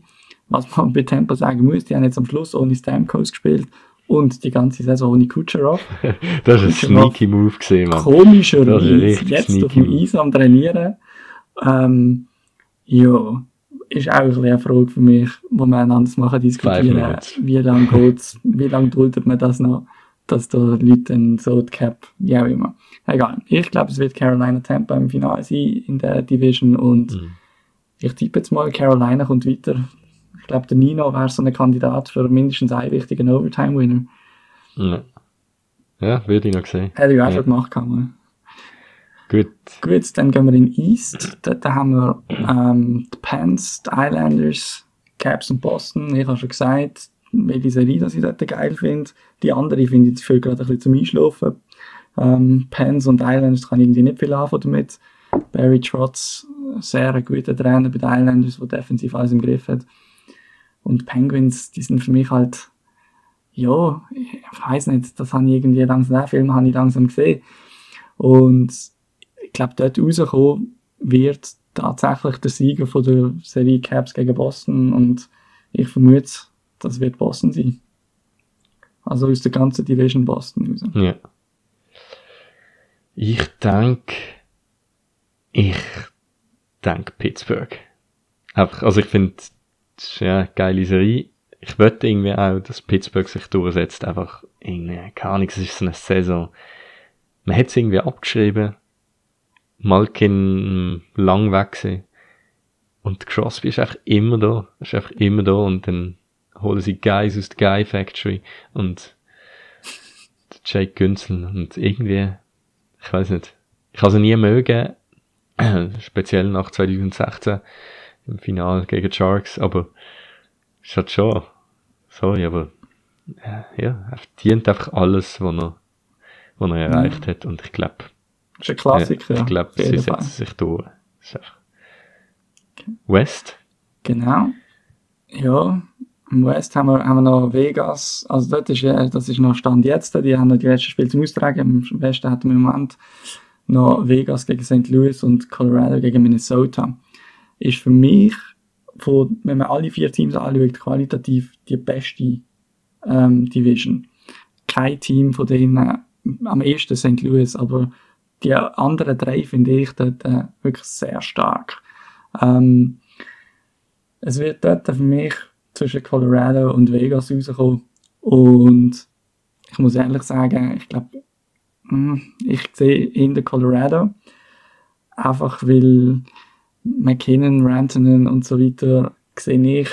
Was man bei Tampa sagen muss, die haben jetzt am Schluss ohne Stamkos gespielt und die ganze Saison ohne Kucherov. Das ist ein sneaky Move gesehen, Mann. Komischerweise jetzt auf dem. Eis am Trainieren. Ähm, ja, ist auch ein eine Frage für mich, wo wir einander machen diskutieren. Wie lange geht's, wie lange duldet man das noch, dass da Leute dann so die Cap, wie auch immer. Egal. Ich glaube, es wird Carolina Tampa im Finale sein in der Division und Mhm. ich tippe jetzt mal, Carolina kommt weiter. Ich glaube, der Nino wäre so ein Kandidat für mindestens einen wichtigen Overtime-Winner. Ja. ja, würde ich noch sehen. Hätte ich auch Ja. schon gemacht, kann man. Gut. Gut, dann gehen wir in East. Dort haben wir ähm, die Pens, die Islanders, Caps und Boston. Ich habe schon gesagt, welche Serie dass ich dort geil finde. Die andere finde ich dafür gerade ein bisschen zum Einschlafen. Ähm, Pens und Islanders kann ich irgendwie nicht viel anfangen damit. Barry Trotz, sehr ein guter Trainer bei den Islanders, der defensiv alles im Griff hat. Und Penguins, die sind für mich halt, ja, ich weiß nicht, das habe ich irgendwie langsam, den Film habe ich langsam gesehen. Und ich glaube, dort rauskommen wird tatsächlich der Sieger von der Serie Caps gegen Boston und ich vermute, das wird Boston sein. Also aus der ganzen Division Boston raus. Ja. Ich denke, ich denke Pittsburgh. Einfach, also ich finde, das ist ja eine geile Serie. Ich möchte irgendwie auch, dass Pittsburgh sich durchsetzt. Einfach, irgendwie, keine Ahnung, es ist so eine Saison. Man hat es irgendwie abgeschrieben. Malkin lang weg. Und Crosby ist einfach immer da. Ist einfach immer da und dann holen sie Guys aus der Guy Factory und Jake Günzel und irgendwie, ich weiß nicht, ich habe sie nie mögen, speziell nach 2016 im Finale gegen die Sharks, aber es hat schon, sorry, aber äh, ja, er verdient einfach alles, was er, was er erreicht hat und ich glaube, Das ist ein Klassiker. ich glaube, sie setzen sich durch. Einfach West? Genau. Ja, im West haben wir, haben wir noch Vegas. Also dort ist, das ist noch Stand jetzt. Die haben noch die letzten Spiele zum Austragen. Im Westen hatten wir im Moment noch Vegas gegen St. Louis und Colorado gegen Minnesota. Ist für mich, von, wenn man alle vier Teams anschaut, qualitativ die beste ähm, Division. Kein Team von denen, am ehesten St. Louis, aber die anderen drei finde ich dort äh, wirklich sehr stark. Ähm, es wird dort für mich zwischen Colorado und Vegas rauskommen. Und ich muss ehrlich sagen, ich glaube, ich sehe in der Colorado. Einfach weil McKinnon, Rantanen und so weiter sehe ich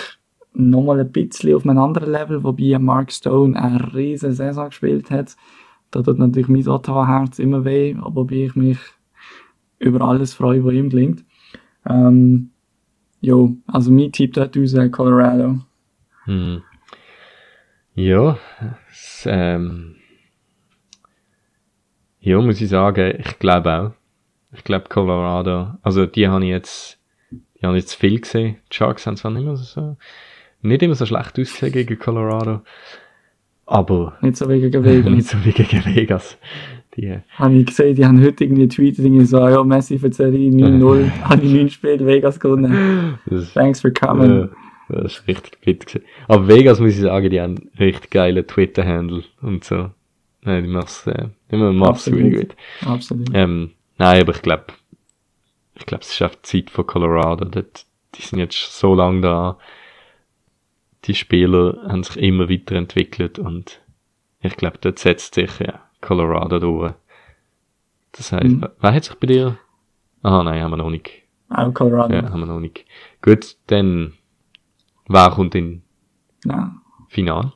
nochmal ein bisschen auf einem anderen Level, wobei Mark Stone eine riesen Saison gespielt hat. Da tut natürlich mein Ottawa-Herz immer weh, wobei ich mich über alles freue, was ihm gelingt. Ähm, jo, also mein Tipp dort raus, Colorado. Hm. Ja, ähm, ja, muss ich sagen, ich glaube auch. Ich glaube Colorado, also die habe ich jetzt, die habe jetzt viel gesehen. Die Sharks haben zwar nicht immer so, nicht immer so schlecht ausgesehen gegen Colorado, aber Nicht so wegen Vegas. nicht so wie gegen Vegas. Die, Habe ich gesehen, die haben heute irgendwie getweetet, irgendwie so, ja, Messi für Serie 9-0, habe ich 9 Spiele Vegas gewonnen. Thanks for coming. Ja, das ist richtig fit gewesen. Aber Vegas muss ich sagen, die haben richtig geile Twitter-Handle und so. Nein, die mach's, äh, die mach's Absolut. really gut. Absolut. Ähm, nein, aber ich glaube, ich glaube, es ist auf die Zeit von Colorado. Dort, die sind jetzt so lange da. Die Spieler haben sich immer weiterentwickelt und ich glaube, dort setzt sich ja Colorado durch. Das heißt, Mhm. wer hat sich bei dir? Ah, nein, haben wir noch nicht. Auch Colorado. Ja, haben wir noch nicht. Gut, dann, wer kommt in. Final?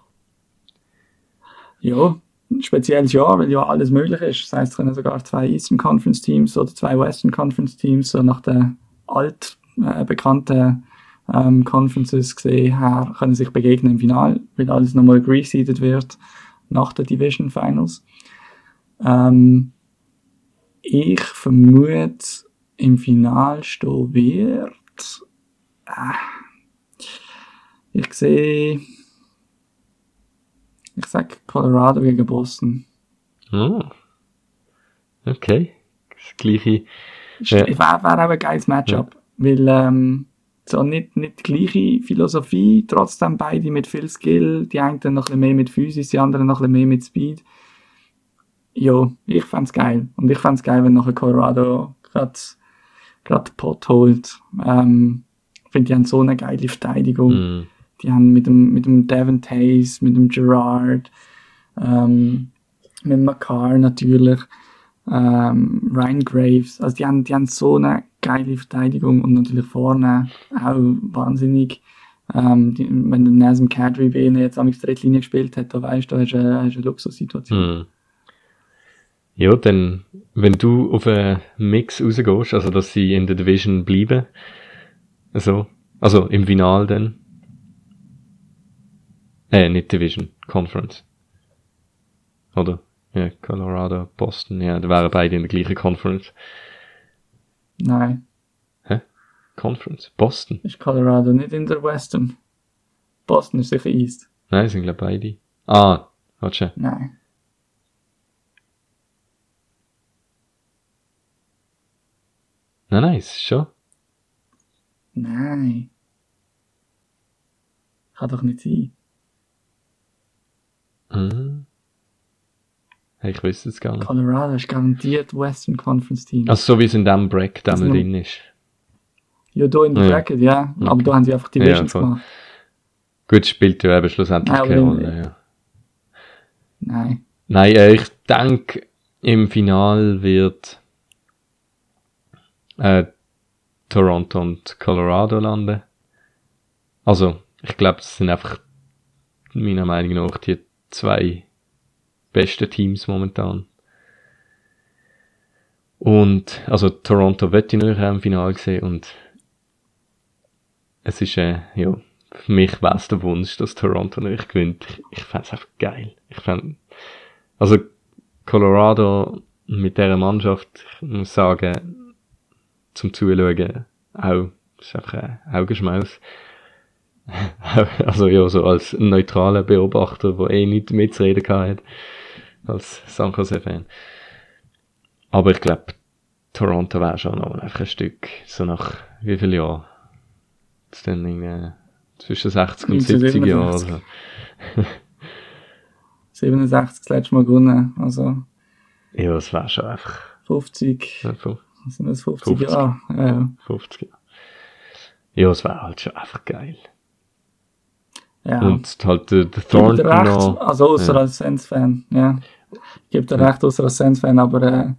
ja, spezielles Jahr, weil ja alles möglich ist. Das heißt, es können sogar zwei Eastern Conference Teams oder zwei Western Conference Teams, so nach den alt äh, ähm, Conferences gesehen her, können sich begegnen im Final, weil alles nochmal reseeded wird nach den Division Finals. Ähm, ich vermute, im Final stehen wird. Äh, ich sehe. Ich sag Colorado gegen Boston. Oh. Okay. Das gleiche. Ja. Ja. Wäre wär auch ein geiles Matchup. Weil, ähm, so nicht, nicht die gleiche Philosophie, trotzdem beide mit viel Skill. Die einen noch ein bisschen mehr mit Physis, die anderen noch ein bisschen mehr mit Speed. Ja, ich fänd's geil. Und ich fänd's geil, wenn nachher Colorado gerade gerade Pot holt. Ähm, ich finde, die haben so eine geile Verteidigung. Mm. Die haben mit dem, mit dem Devin Tays, mit dem Gerard, ähm, mit Makar natürlich, ähm, Ryan Graves. Also die haben, die haben so eine geile Verteidigung und natürlich vorne auch wahnsinnig. Ähm, die, wenn der Nazem Kadri bei ihnen jetzt am Linie gespielt hat, da weißt du, da hast du eine, hast eine Luxussituation. Mm. Ja, dann, wenn du auf einen Mix rausgehst, also dass sie in der Division bleiben, also, also im Final dann, äh, nicht Division, Conference. Oder? Ja, Colorado, Boston, ja, da wären beide in der gleichen Conference. Nein, Conference? Boston? ist Colorado nicht in der Western. Boston ist sicher East. Nein, sind glaube beide. Ah, warte schon. Nein. Nein, nein, ist schon. Nein. Kann doch nicht sein. Mhm. Hey, ich wüsste es gar nicht. Colorado ist garantiert Western Conference Team. Also so wie es in dem Break da Also drin ist. Ja, da in der Ja. Bracket, ja. Aber Okay. da haben sie einfach Divisions Ja, voll. gemacht. Gut, spielt ja eben schlussendlich Nein, keine in- Rolle, ja. Nein. Nein, äh, ich denke, im Final wird äh, Toronto und Colorado landen. Also, ich glaube, das sind einfach meiner Meinung nach die zwei besten Teams momentan. Und, also Toronto wird ich natürlich im Final sehen und es ist, äh, ja, für mich wäre es der Wunsch, dass Toronto nicht gewinnt. Ich, ich fände es einfach geil. Ich fänd, also Colorado mit dieser Mannschaft, ich muss sagen, zum Zuschauen auch, ist einfach ein Augenschmaus. also ja, so als neutraler Beobachter, der eh nichts mitzureden hat, als San Jose-Fan. Aber ich glaube, Toronto wäre schon noch einfach ein Stück, so nach wie viel Jahren? Jetzt dann irgendwie zwischen 60 und 70 Jahren. oder so. 67 das letzte Mal gewonnen. Also Ja, das wäre schon einfach 50, ja, sind das 50, 50. Jahre? Ja, ja. 50 Jahre. Ja, es wäre halt schon einfach geil. Ja. Und halt der, der Thornton recht, noch. also außer Ja. als Sens-Fan, ja. Gibt dir recht, außer als Sens-Fan, aber äh,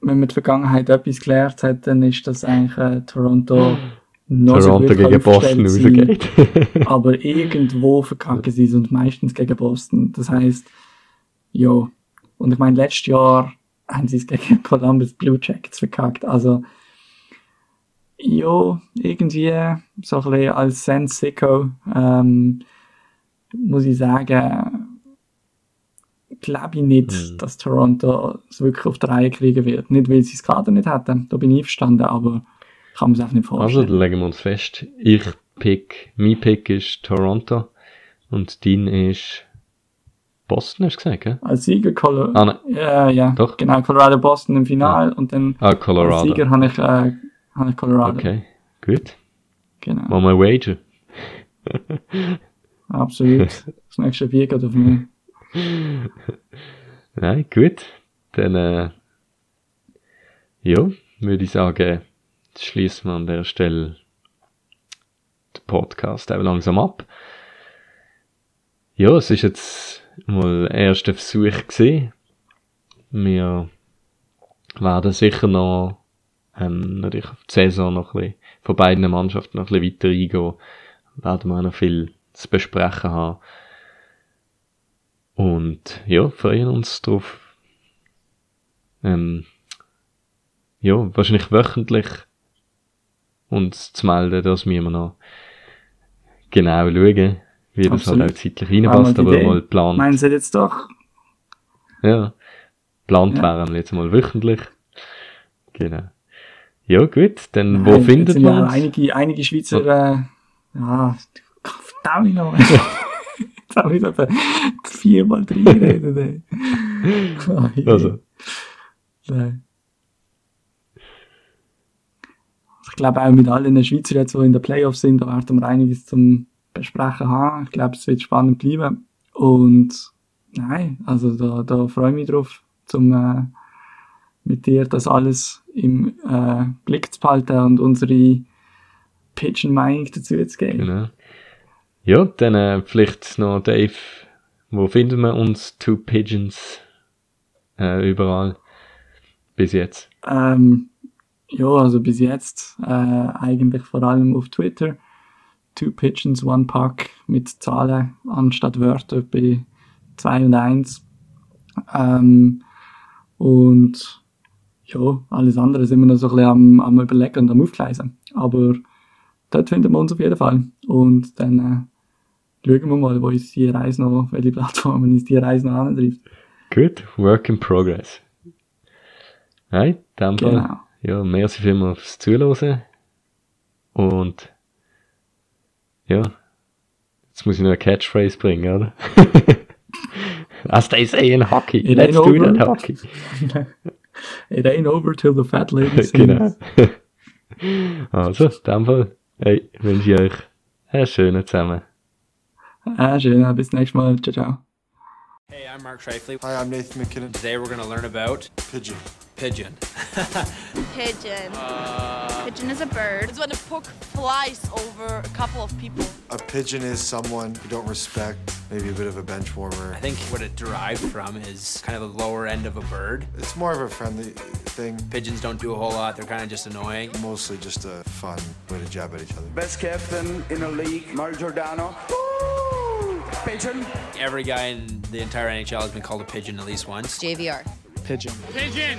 wenn man die Vergangenheit etwas gelernt hat, dann ist das eigentlich äh, Toronto noch so Toronto gut gegen Boston rausgeht. aber irgendwo verkacken sie es und meistens gegen Boston. Das heißt, ja. Und ich meine, letztes Jahr haben sie es gegen Columbus Blue Jackets verkackt. Also, ja, irgendwie so ein bisschen als Sense Sicko, ähm, muss ich sagen, glaube ich nicht, Mhm. dass Toronto es wirklich auf die Reihe kriegen wird. Nicht, weil sie es gerade nicht hätten. Da bin ich einverstanden, aber kann man es einfach nicht Also, vorstellen. dann legen wir uns fest. Ich pick, mein Pick ist Toronto. Und dein ist Boston, hast du gesagt, gell? Als Sieger Colo Ah, nein. ja, ja, Doch. genau, Colorado Boston im Final und dann Ah, als Colorado. Sieger habe ich, äh, habe ich Colorado. Okay, gut. Genau, wir ein Wager. absolut. Das nächste Bier geht auf mich. Nein, gut. Dann, äh, ja, würde ich sagen, schließen wir an der Stelle den Podcast auch langsam ab. Ja, es ist jetzt mal der erste Versuch gesehen. Wir werden sicher noch, ähm, natürlich auf die Saison noch ein bisschen, von beiden Mannschaften noch ein bisschen weiter eingehen. Werden wir auch noch viel zu besprechen haben. Und ja, freuen uns drauf. Ähm, ja, wahrscheinlich wöchentlich uns zu melden, dass wir immer noch genau schauen, wie das Absolut. halt auch zeitlich reinpasst, aber Idee. mal plant. Meinen Sie jetzt doch? Ja. Plant Ja. wären wir jetzt mal wöchentlich. Genau. Ja, gut, dann wo Nein, findet man ja? Einige, einige Schweizer, äh, ja, verdammt nochmal. Jetzt habe ich etwa viermal drin geredet, ey. Also, Nein. Ich glaube auch mit allen Schweizer jetzt, die in den Playoffs sind, da werden wir einiges zum Besprechen haben. Ich glaube, es wird spannend bleiben. Und nein, also da, da freue ich mich drauf, zum äh, mit dir das alles im äh, Blick zu behalten und unsere Pigeon-Meinung dazu zu geben. genau. Ja, dann äh, vielleicht noch Dave, wo finden wir uns Two Pigeons äh, überall bis jetzt? Ähm, ja, also bis jetzt äh, eigentlich vor allem auf Twitter. Two Pigeons, One Pack mit Zahlen anstatt Wörter bei 2 und 1. Ähm, und ja, alles andere sind wir noch so ein bisschen am, am überlegen und am aufgleisen. Aber dort finden wir uns auf jeden Fall. Und dann äh, schauen wir mal, wo uns die Reise noch, welche Plattformen uns die Reise noch antreibt. Gut, Work in Progress. Nein, dem Fall. Genau. Ja, merci vielmals fürs Zuhören. Und ja, jetzt muss ich noch eine Catchphrase bringen, oder? As they say in hockey, It let's do that hockey. It ain't over till the fat lady sings. genau. also, in dem Fall, hey, wünsche ich euch einen schönen zusammen. Ah, schön. Bis nächstes Mal. Ciao, ciao. Hey, I'm Mark Shifley. Hi, I'm Nathan McKinnon. Today we're going to learn about Pigeon. pigeon. Pigeon. Uh, pigeon is a bird. It's when a puck flies over a couple of people. A pigeon is someone you don't respect, maybe a bit of a bench warmer. I think what it derived from is kind of the lower end of a bird. It's more of a friendly thing, Pigeons don't do a whole lot, they're kind of just annoying. mostly just a fun way to jab at each other. Best captain in the league, Mario Giordano. Woo! Pigeon. Every guy in the entire NHL has been called a pigeon at least once. JVR. Pigeon. Pigeon!